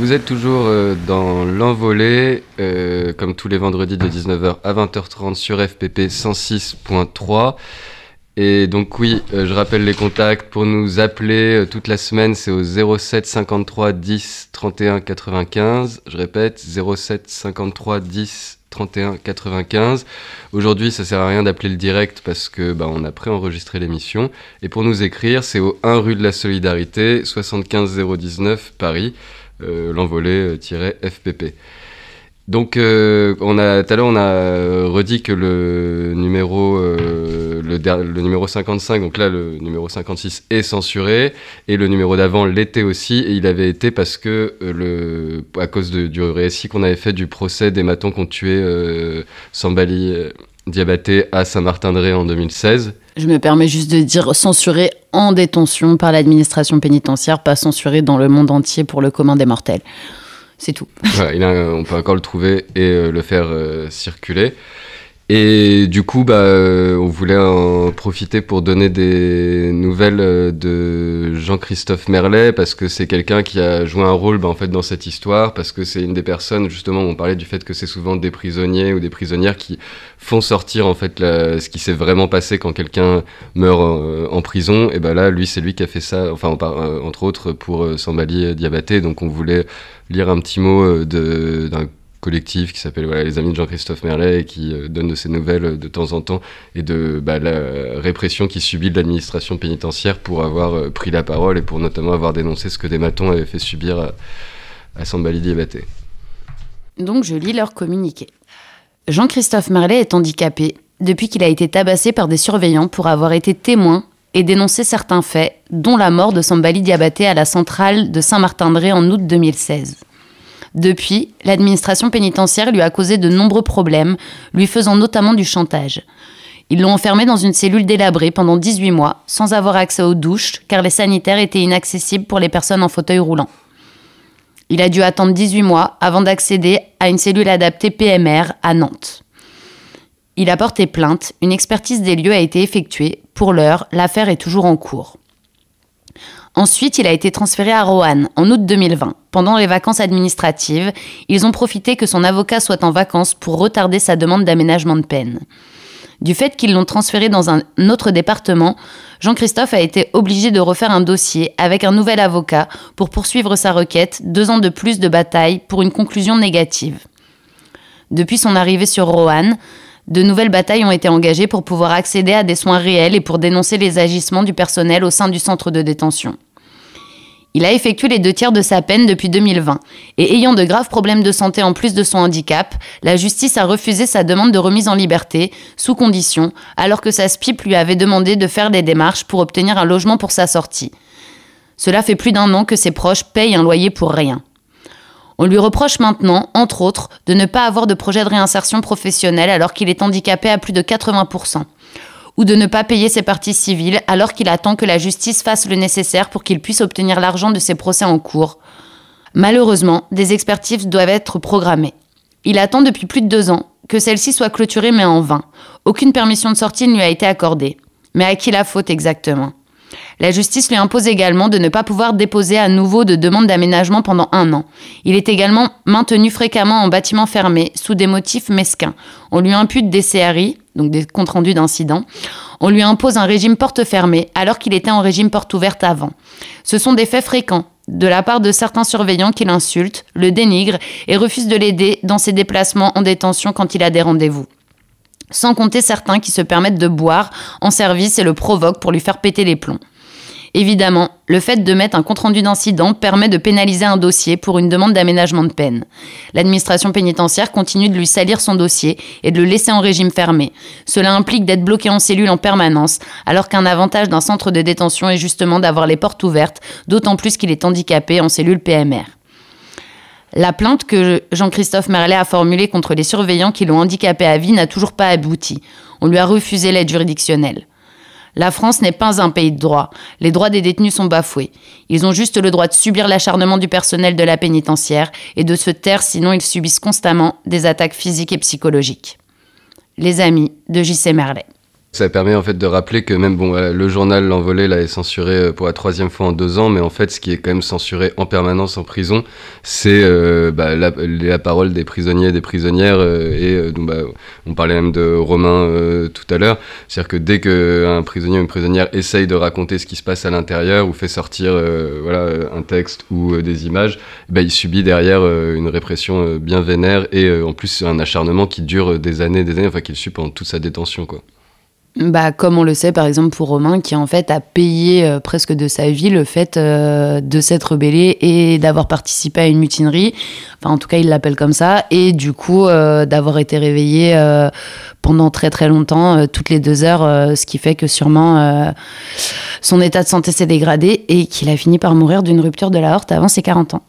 Vous êtes toujours euh, dans l'envolée, euh, comme tous les vendredis de 19h à 20h30 sur FPP 106.3. Et donc oui, euh, je rappelle les contacts pour nous appeler toute la semaine, c'est au 07 53 10 31 95. Je répète, 07 53 10 31 95. Aujourd'hui, ça sert à rien d'appeler le direct parce que bah, on a préenregistré l'émission. Et pour nous écrire, c'est au 1 rue de la Solidarité, 75 019 Paris. Euh, l'envolée-FPP. Donc, euh, on a, tout à l'heure, on a redit que le numéro, euh, le, le numéro 55, donc là, le numéro 56 est censuré, et le numéro d'avant l'était aussi, et il avait été parce que, euh, le, à cause de- du récit qu'on avait fait du procès des matons qui ont tué euh, Sambali euh, Diabaté à Saint-Martin-de-Ré en 2016. Je me permets juste de dire censuré en détention par l'administration pénitentiaire, pas censuré dans le monde entier pour le commun des mortels. C'est tout. Voilà, il a- on peut encore le trouver et euh, le faire euh, circuler. Et du coup, bah, euh, on voulait en profiter pour donner des nouvelles euh, de Jean-Christophe Merlet, parce que c'est quelqu'un qui a joué un rôle bah, en fait, dans cette histoire, parce que c'est une des personnes, justement, on parlait du fait que c'est souvent des prisonniers ou des prisonnières qui font sortir en fait la- ce qui s'est vraiment passé quand quelqu'un meurt euh, en prison. Et ben là, lui, c'est lui qui a fait ça, enfin, euh, entre autres pour euh, Sambali Diabaté. Donc on voulait lire un petit mot euh, d'un collectif qui s'appelle les Amis de Jean-Christophe Merlet et qui euh, donne de ses nouvelles euh, de temps en temps et de bah, la répression qui subit de l'administration pénitentiaire pour avoir euh, pris la parole et pour notamment avoir dénoncé ce que des matons avaient fait subir à, à Sambali Diabaté. Donc je lis leur communiqué. Jean-Christophe Merlet est handicapé depuis qu'il a été tabassé par des surveillants pour avoir été témoin et dénoncé certains faits, dont la mort de Sambali Diabaté à la centrale de Saint-Martin-de-Ré en août 2016. Depuis, l'administration pénitentiaire lui a causé de nombreux problèmes, lui faisant notamment du chantage. Ils l'ont enfermé dans une cellule délabrée pendant 18 mois, sans avoir accès aux douches, car les sanitaires étaient inaccessibles pour les personnes en fauteuil roulant. Il a dû attendre 18 mois avant d'accéder à une cellule adaptée PMR à Nantes. Il a porté plainte, une expertise des lieux a été effectuée. Pour l'heure, l'affaire est toujours en cours. Ensuite, il a été transféré à Roanne en août 2020. Pendant les vacances administratives, ils ont profité que son avocat soit en vacances pour retarder sa demande d'aménagement de peine. Du fait qu'ils l'ont transféré dans un autre département, Jean-Christophe a été obligé de refaire un dossier avec un nouvel avocat pour poursuivre sa requête, deux ans de plus de bataille pour une conclusion négative. Depuis son arrivée sur Roanne, de nouvelles batailles ont été engagées pour pouvoir accéder à des soins réels et pour dénoncer les agissements du personnel au sein du centre de détention. Il a effectué les deux tiers de sa peine depuis 2020 et ayant de graves problèmes de santé en plus de son handicap, la justice a refusé sa demande de remise en liberté sous condition alors que sa SPIP lui avait demandé de faire des démarches pour obtenir un logement pour sa sortie. Cela fait plus d'un an que ses proches payent un loyer pour rien. On lui reproche maintenant, entre autres, de ne pas avoir de projet de réinsertion professionnelle alors qu'il est handicapé à plus de 80%, ou de ne pas payer ses parties civiles alors qu'il attend que la justice fasse le nécessaire pour qu'il puisse obtenir l'argent de ses procès en cours. Malheureusement, des expertises doivent être programmées. Il attend depuis plus de deux ans que celle-ci soit clôturée mais en vain. Aucune permission de sortie ne lui a été accordée. Mais à qui la faute exactement? La justice lui impose également de ne pas pouvoir déposer à nouveau de demande d'aménagement pendant un an. Il est également maintenu fréquemment en bâtiment fermé sous des motifs mesquins. On lui impute des CRI, donc des comptes rendus d'incidents. On lui impose un régime porte fermée alors qu'il était en régime porte ouverte avant. Ce sont des faits fréquents de la part de certains surveillants qui l'insultent, le dénigrent et refusent de l'aider dans ses déplacements en détention quand il a des rendez-vous. Sans compter certains qui se permettent de boire en service et le provoquent pour lui faire péter les plombs. Évidemment, le fait de mettre un compte-rendu d'incident permet de pénaliser un dossier pour une demande d'aménagement de peine. L'administration pénitentiaire continue de lui salir son dossier et de le laisser en régime fermé. Cela implique d'être bloqué en cellule en permanence, alors qu'un avantage d'un centre de détention est justement d'avoir les portes ouvertes, d'autant plus qu'il est handicapé en cellule PMR. La plainte que Jean-Christophe Merlet a formulée contre les surveillants qui l'ont handicapé à vie n'a toujours pas abouti. On lui a refusé l'aide juridictionnelle. La France n'est pas un pays de droit. Les droits des détenus sont bafoués. Ils ont juste le droit de subir l'acharnement du personnel de la pénitentiaire et de se taire sinon ils subissent constamment des attaques physiques et psychologiques. Les amis de J.C. Merlet. Ça permet en fait de rappeler que même bon, le journal L'Envolé là est censuré euh, pour la troisième fois en deux ans, mais en fait, ce qui est quand même censuré en permanence en prison, c'est euh, bah, la, parole des prisonniers et des prisonnières. Euh, et euh, donc, bah, on parlait même de Romain euh, tout à l'heure. C'est-à-dire que dès qu'un prisonnier ou une prisonnière essaye de raconter ce qui se passe à l'intérieur ou fait sortir euh, voilà, un texte ou des images, bah, il subit derrière une répression bien vénère et en plus un acharnement qui dure des années, des années, enfin qu'il suit pendant toute sa détention, quoi. Bah, comme on le sait par exemple pour Romain qui en fait a payé euh, presque de sa vie le fait euh, de s'être rebellé et d'avoir participé à une mutinerie, enfin en tout cas il l'appelle comme ça, et du coup euh, d'avoir été réveillé pendant très très longtemps, toutes les deux heures, ce qui fait que sûrement son état de santé s'est dégradé et qu'il a fini par mourir d'une rupture de la horte avant ses 40 ans.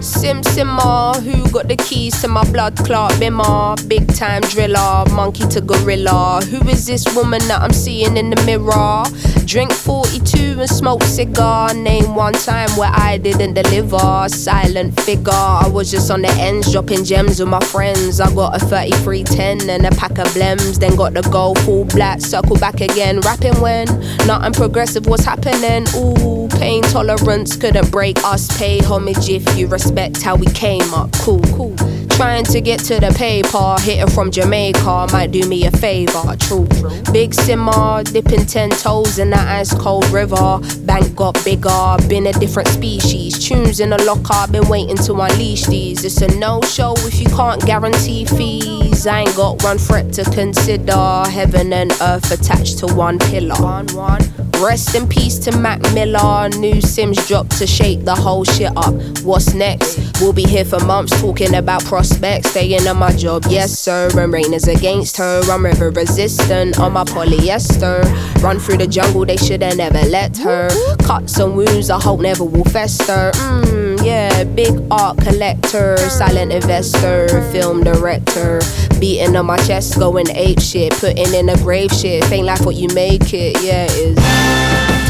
Sim Simmer, who got the keys to my blood clot bimmer? Big time driller, monkey to gorilla. Who is this woman that I'm seeing in the mirror? Drink 42 and smoke cigar. Name one time where I didn't deliver. Silent figure, I was just on the ends, dropping gems with my friends. I got a 3310 and a pack of blems. Then got the gold full black, circle back again. Rapping when nothing progressive was happening. Ooh, pain tolerance couldn't break us. Pay homage if you respect how we came up. Cool, cool. Trying to get to the paper, hitting from Jamaica might do me a favor. True, big simmer, dipping ten toes in that ice cold river. Bank got bigger, been a different species. Tunes in the locker, been waiting to unleash these. It's a no show if you can't guarantee fees. I ain't got one threat to consider. Heaven and earth attached to one pillar. One, one. Rest in peace to Mac Miller. New Sims dropped to shake the whole shit up. What's next? We'll be here for months talking about prospects. Staying on my job, yes sir. And rain is against her. I'm river resistant on my polyester. Run through the jungle, they shoulda never let her. Cuts and wounds, I hope never will fester. Mmm, yeah, big art collector, silent investor, film director. Beating on my chest, going ape shit, putting in a grave shit. Ain't like what you make it, yeah, it is.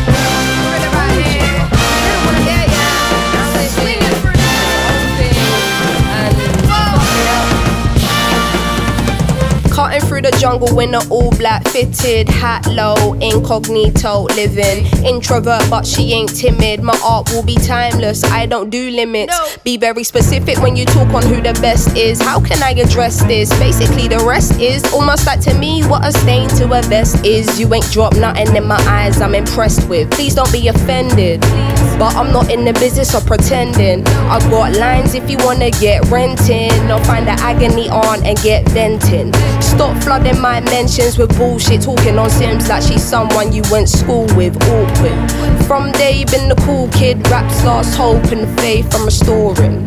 Cutting through the jungle in an all black fitted hat low, incognito living. Introvert, but she ain't timid. My art will be timeless. I don't do limits. Be very specific when you talk on who the best is. How can I address this? Basically, the rest is almost like to me what a stain to a vest is. You ain't dropped nothing in my eyes. I'm impressed with. Please don't be offended. But I'm not in the business of pretending. I got lines if you wanna get renting. I'll find the agony on and get venting. Stop flooding my mentions with bullshit. Talking on Sims like she's someone you went school with. Awkward. From day, been the cool kid. Raps lost hope and faith I'm restoring.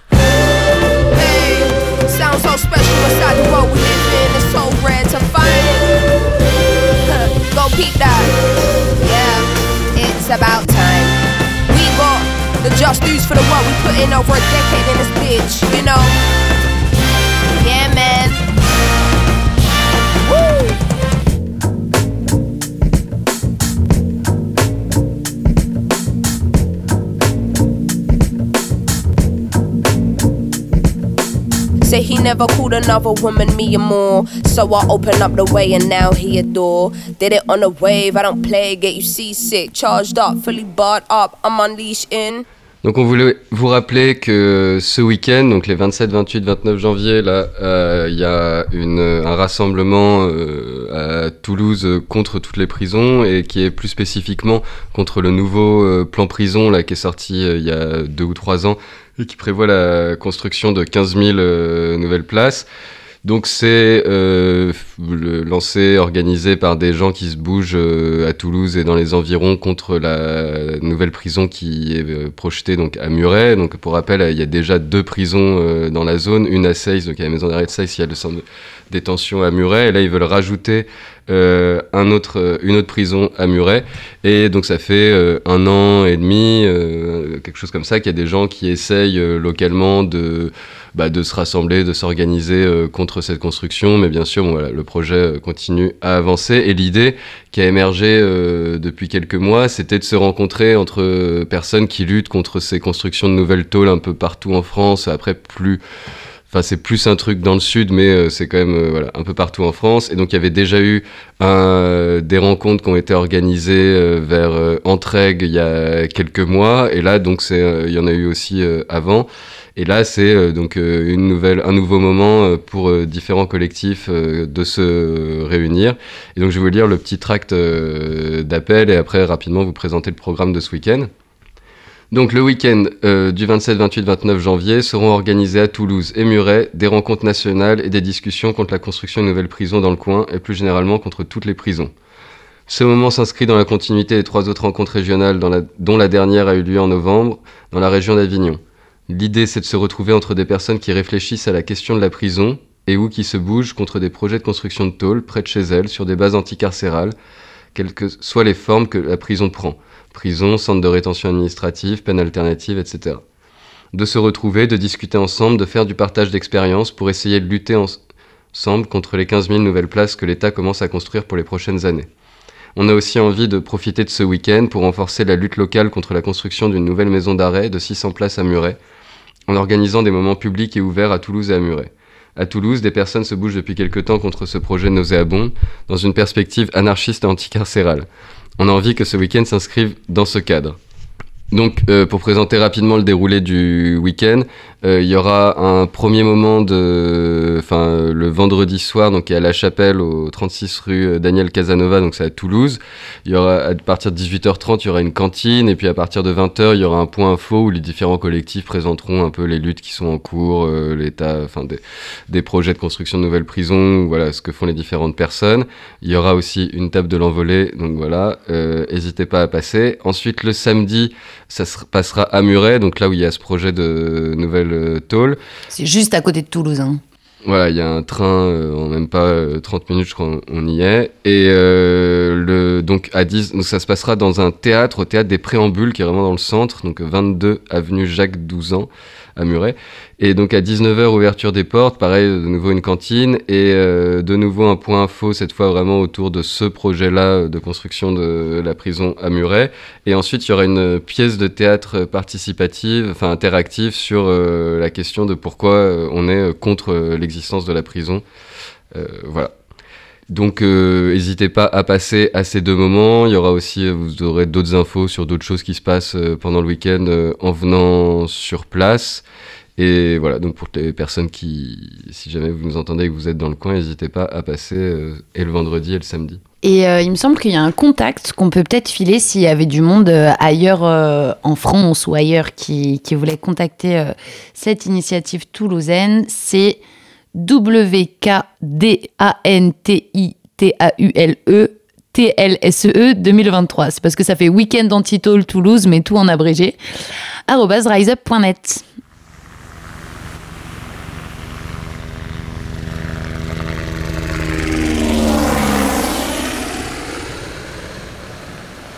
That. Yeah, it's about time. We got the just dues for the work we put in over a decade in this bitch, you know? Say he never called another woman me and more. So I open up the way and now he adore. Did it on a wave, I don't play, get you seasick. Charged up, fully barred up, I'm unleashed in. Donc on voulait vous rappeler que ce week-end, donc les 27, 28, 29 janvier, là, euh, il y a un rassemblement euh, à Toulouse contre toutes les prisons et qui est plus spécifiquement contre le nouveau euh, plan prison là qui est sorti euh, il y a deux ou trois ans et qui prévoit la construction de 15 000 euh, nouvelles places. Donc c'est euh, lancé organisé par des gens qui se bougent euh, à Toulouse et dans les environs contre la nouvelle prison qui est euh, projetée donc à Muret. Donc pour rappel, il y a déjà deux prisons euh, dans la zone, une à Seyss, donc a la maison d'arrêt de Seyss, il y a le centre de détention à Muret, et là ils veulent rajouter euh, un autre, euh, une autre prison à Muret. Et donc ça fait euh, un an et demi, euh, quelque chose comme ça, qu'il y a des gens qui essayent euh, localement de, bah, de se rassembler, de s'organiser euh, contre cette construction. Mais bien sûr, bon, voilà, le projet euh, continue à avancer. Et l'idée qui a émergé euh, depuis quelques mois, c'était de se rencontrer entre euh, personnes qui luttent contre ces constructions de nouvelles tôles un peu partout en France. Après, plus Enfin, c'est plus un truc dans le sud, mais euh, c'est quand même euh, voilà, un peu partout en France. Et donc, il y avait déjà eu un- des rencontres qui ont été organisées vers Entraigues il y a quelques mois. Et là, donc, il y en a eu aussi avant. Et là, c'est euh, donc euh, une nouvelle, un nouveau moment euh, pour différents collectifs de se réunir. Et donc, je vais vous lire le petit tract d'appel et après, rapidement, vous présenter le programme de ce week-end. Donc le week-end du 27, 28, 29 janvier seront organisés à Toulouse et Muret des rencontres nationales et des discussions contre la construction de nouvelles prisons dans le coin et plus généralement contre toutes les prisons. Ce moment s'inscrit dans la continuité des trois autres rencontres régionales dont la dernière a eu lieu en novembre dans la région d'Avignon. L'idée c'est de se retrouver entre des personnes qui réfléchissent à la question de la prison et ou qui se bougent contre des projets de construction de tôles près de chez elles sur des bases anticarcérales, quelles que soient les formes que la prison prend prison, centre de rétention administrative, peine alternative, etc. De se retrouver, de discuter ensemble, de faire du partage d'expériences pour essayer de lutter en- ensemble contre les 15 000 nouvelles places que l'État commence à construire pour les prochaines années. On a aussi envie de profiter de ce week-end pour renforcer la lutte locale contre la construction d'une nouvelle maison d'arrêt de 600 places à Muret, en organisant des moments publics et ouverts à Toulouse et à Muret. À Toulouse, des personnes se bougent depuis quelque temps contre ce projet nauséabond, dans une perspective anarchiste et anticarcérale. On a envie que ce week-end s'inscrive dans ce cadre. Donc, euh, pour présenter rapidement le déroulé du week-end, il y aura un premier moment de, enfin, euh, le vendredi soir, donc à la Chapelle, au 36 rue euh, Daniel Casanova, donc c'est à Toulouse. Il y aura à partir de 18h30, il y aura une cantine, et puis à partir de 20h, il y aura un point info où les différents collectifs présenteront un peu les luttes qui sont en cours, euh, l'état, enfin des, des projets de construction de nouvelles prisons, voilà ce que font les différentes personnes. Il y aura aussi une table de l'envolée, donc voilà, euh, n'hésitez pas à passer. Ensuite, le samedi, ça se passera à Muret, donc là où il y a ce projet de nouvelle tôle. C'est juste à côté de Toulouse. Hein. Voilà, il y a un train euh, en même pas euh, 30 minutes, je crois, on- on y est. Et euh, le, donc à 10, donc ça se passera dans un théâtre, au théâtre des Préambules, qui est vraiment dans le centre, donc 22 avenue Jacques 12 ans à Muret. Et donc à 19h, ouverture des portes, pareil, de nouveau une cantine et euh, de nouveau un point info, cette fois vraiment autour de ce projet-là de construction de la prison à Muret. Et ensuite, il y aura une pièce de théâtre participative, enfin interactive, sur euh, la question de pourquoi euh, on est contre l'existence de la prison. Voilà. Donc, euh, n'hésitez pas à passer à ces deux moments. Il y aura aussi, euh, vous aurez d'autres infos sur d'autres choses qui se passent euh, pendant le week-end en venant sur place. Et voilà, donc pour les personnes qui, si jamais vous nous entendez et que vous êtes dans le coin, n'hésitez pas à passer et le vendredi et le samedi. Et il me semble qu'il y a un contact qu'on peut peut-être filer s'il y avait du monde ailleurs en France ou ailleurs qui, qui voulait contacter cette initiative toulousaine. C'est WKDANTITAULE TLSE 2023. C'est parce que ça fait Weekend Anti-Toll Toulouse, mais tout en abrégé. riseup.net.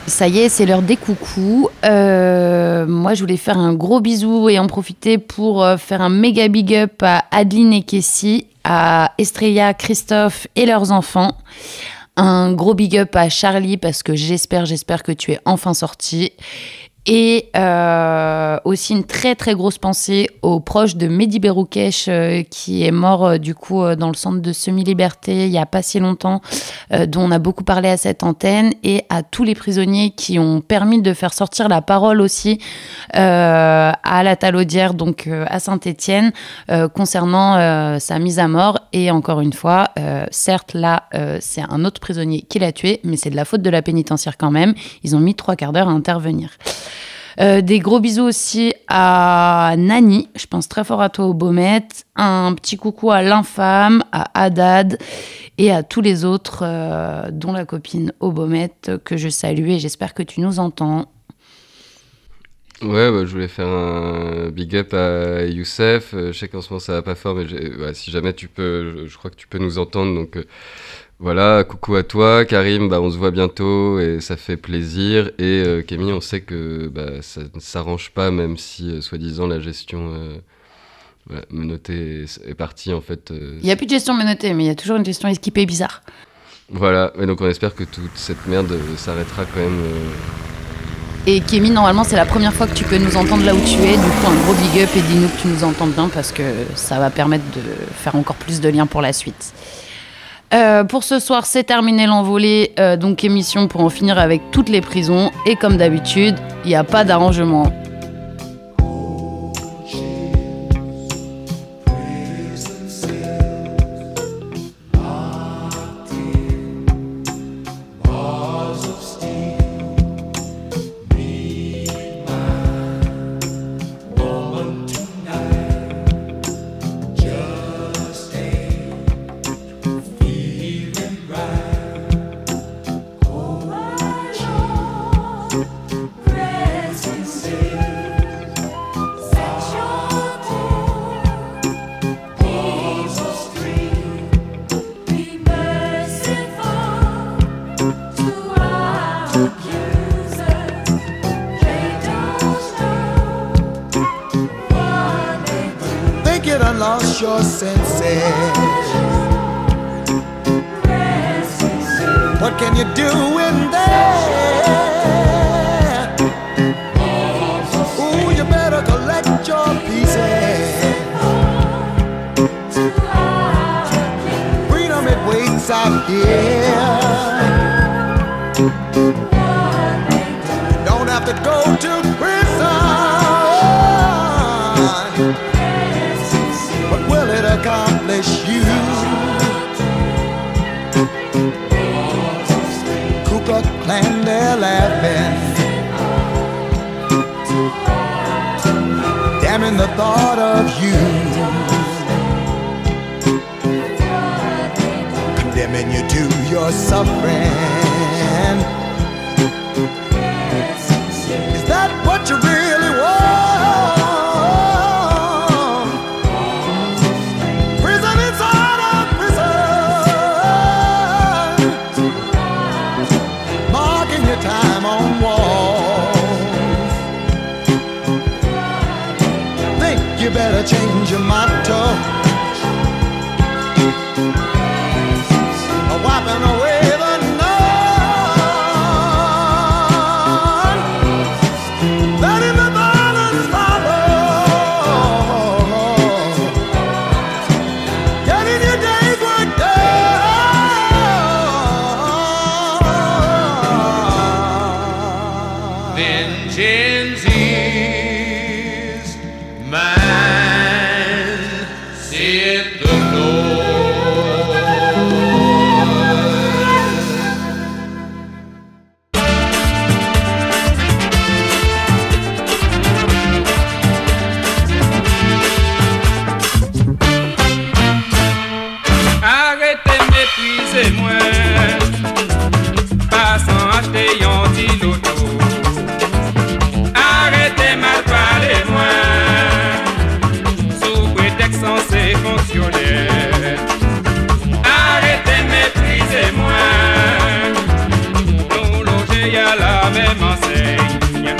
Ça y est, c'est l'heure des coucous. Euh, moi, je voulais faire un gros bisou et en profiter pour euh, faire un méga big up à Adeline et Kessie, à Estrella, Christophe et leurs enfants. Un gros big up à Charlie parce que j'espère, j'espère que tu es enfin sorti. Et euh, aussi une très très grosse pensée aux proches de Mehdi Beroukesh euh, qui est mort euh, du coup euh, dans le centre de semi-liberté il y a pas si longtemps, euh, dont on a beaucoup parlé à cette antenne, et à tous les prisonniers qui ont permis de faire sortir la parole aussi à la Talaudière, donc à Saint-Étienne, concernant sa mise à mort. Et encore une fois, certes là c'est un autre prisonnier qui l'a tué, mais c'est de la faute de la pénitentiaire quand même. Ils ont mis trois quarts d'heure à intervenir. Euh, des gros bisous aussi à Nani, je pense très fort à toi au. Un petit coucou à l'infâme, à Haddad et à tous les autres, euh, dont la copine au que je salue et j'espère que tu nous entends. Ouais, bah, je voulais faire un big up à Youssef. Euh, je sais qu'en ce moment ça va pas fort, mais ouais, si jamais tu peux, je, crois que tu peux nous entendre. Donc voilà, coucou à toi, Karim. Bah, on se voit bientôt et ça fait plaisir. Et euh, Camille, on sait que bah, ça ne s'arrange pas, même si euh, soi-disant la gestion euh, voilà, menottée est, est partie en fait. euh, Il n'y a plus de gestion menotée, mais il y a toujours une gestion esquipée bizarre. Voilà, et donc on espère que toute cette merde s'arrêtera quand même. Et Kémy, normalement, c'est la première fois que tu peux nous entendre là où tu es. Du coup, un gros big up et dis-nous que tu nous entends bien parce que ça va permettre de faire encore plus de liens pour la suite. Euh, pour ce soir, c'est terminé l'envolée. euh, donc, émission pour en finir avec toutes les prisons. Et comme d'habitude, il n'y a pas d'arrangement. Lost your senses. What can you do in there? Ooh, you better collect your pieces. Freedom it waits out here. Don't have to go to laughing. Damning the thought of you. Condemning you to your suffering. Jamaica. Arrêtez mépriser moi Nous loger à la même enseigne.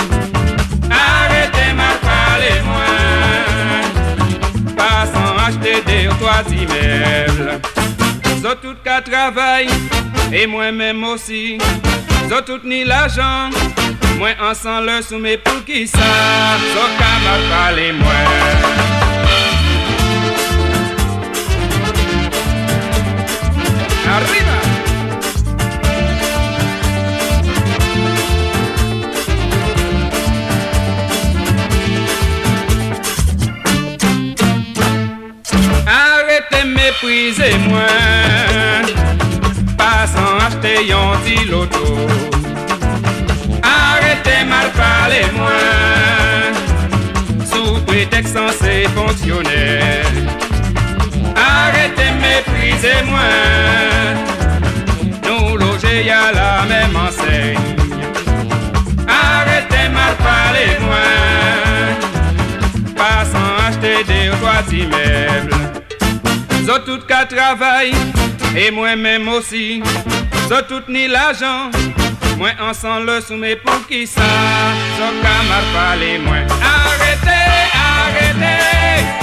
Arrêtez mal parler moi Pas sans acheter des toits d'immeubles Zot tout ka travail Et moi-même aussi. Zot tout ni l'argent Moi ensemble le soumet pour qui ça? Zot ka mal parler moi Sous prétexte censé fonctionner. Arrêtez moins. Nous loger à la même enseigne. Arrêtez mal parler moins. Pas sans acheter des toits immeubles. Zo tout qu'à travail et moi-même aussi. Zo tout ni l'argent. Moi ensemble le soumet pour qui ça? Zo qu'à mal parler moins. Arrêtez, arrêtez.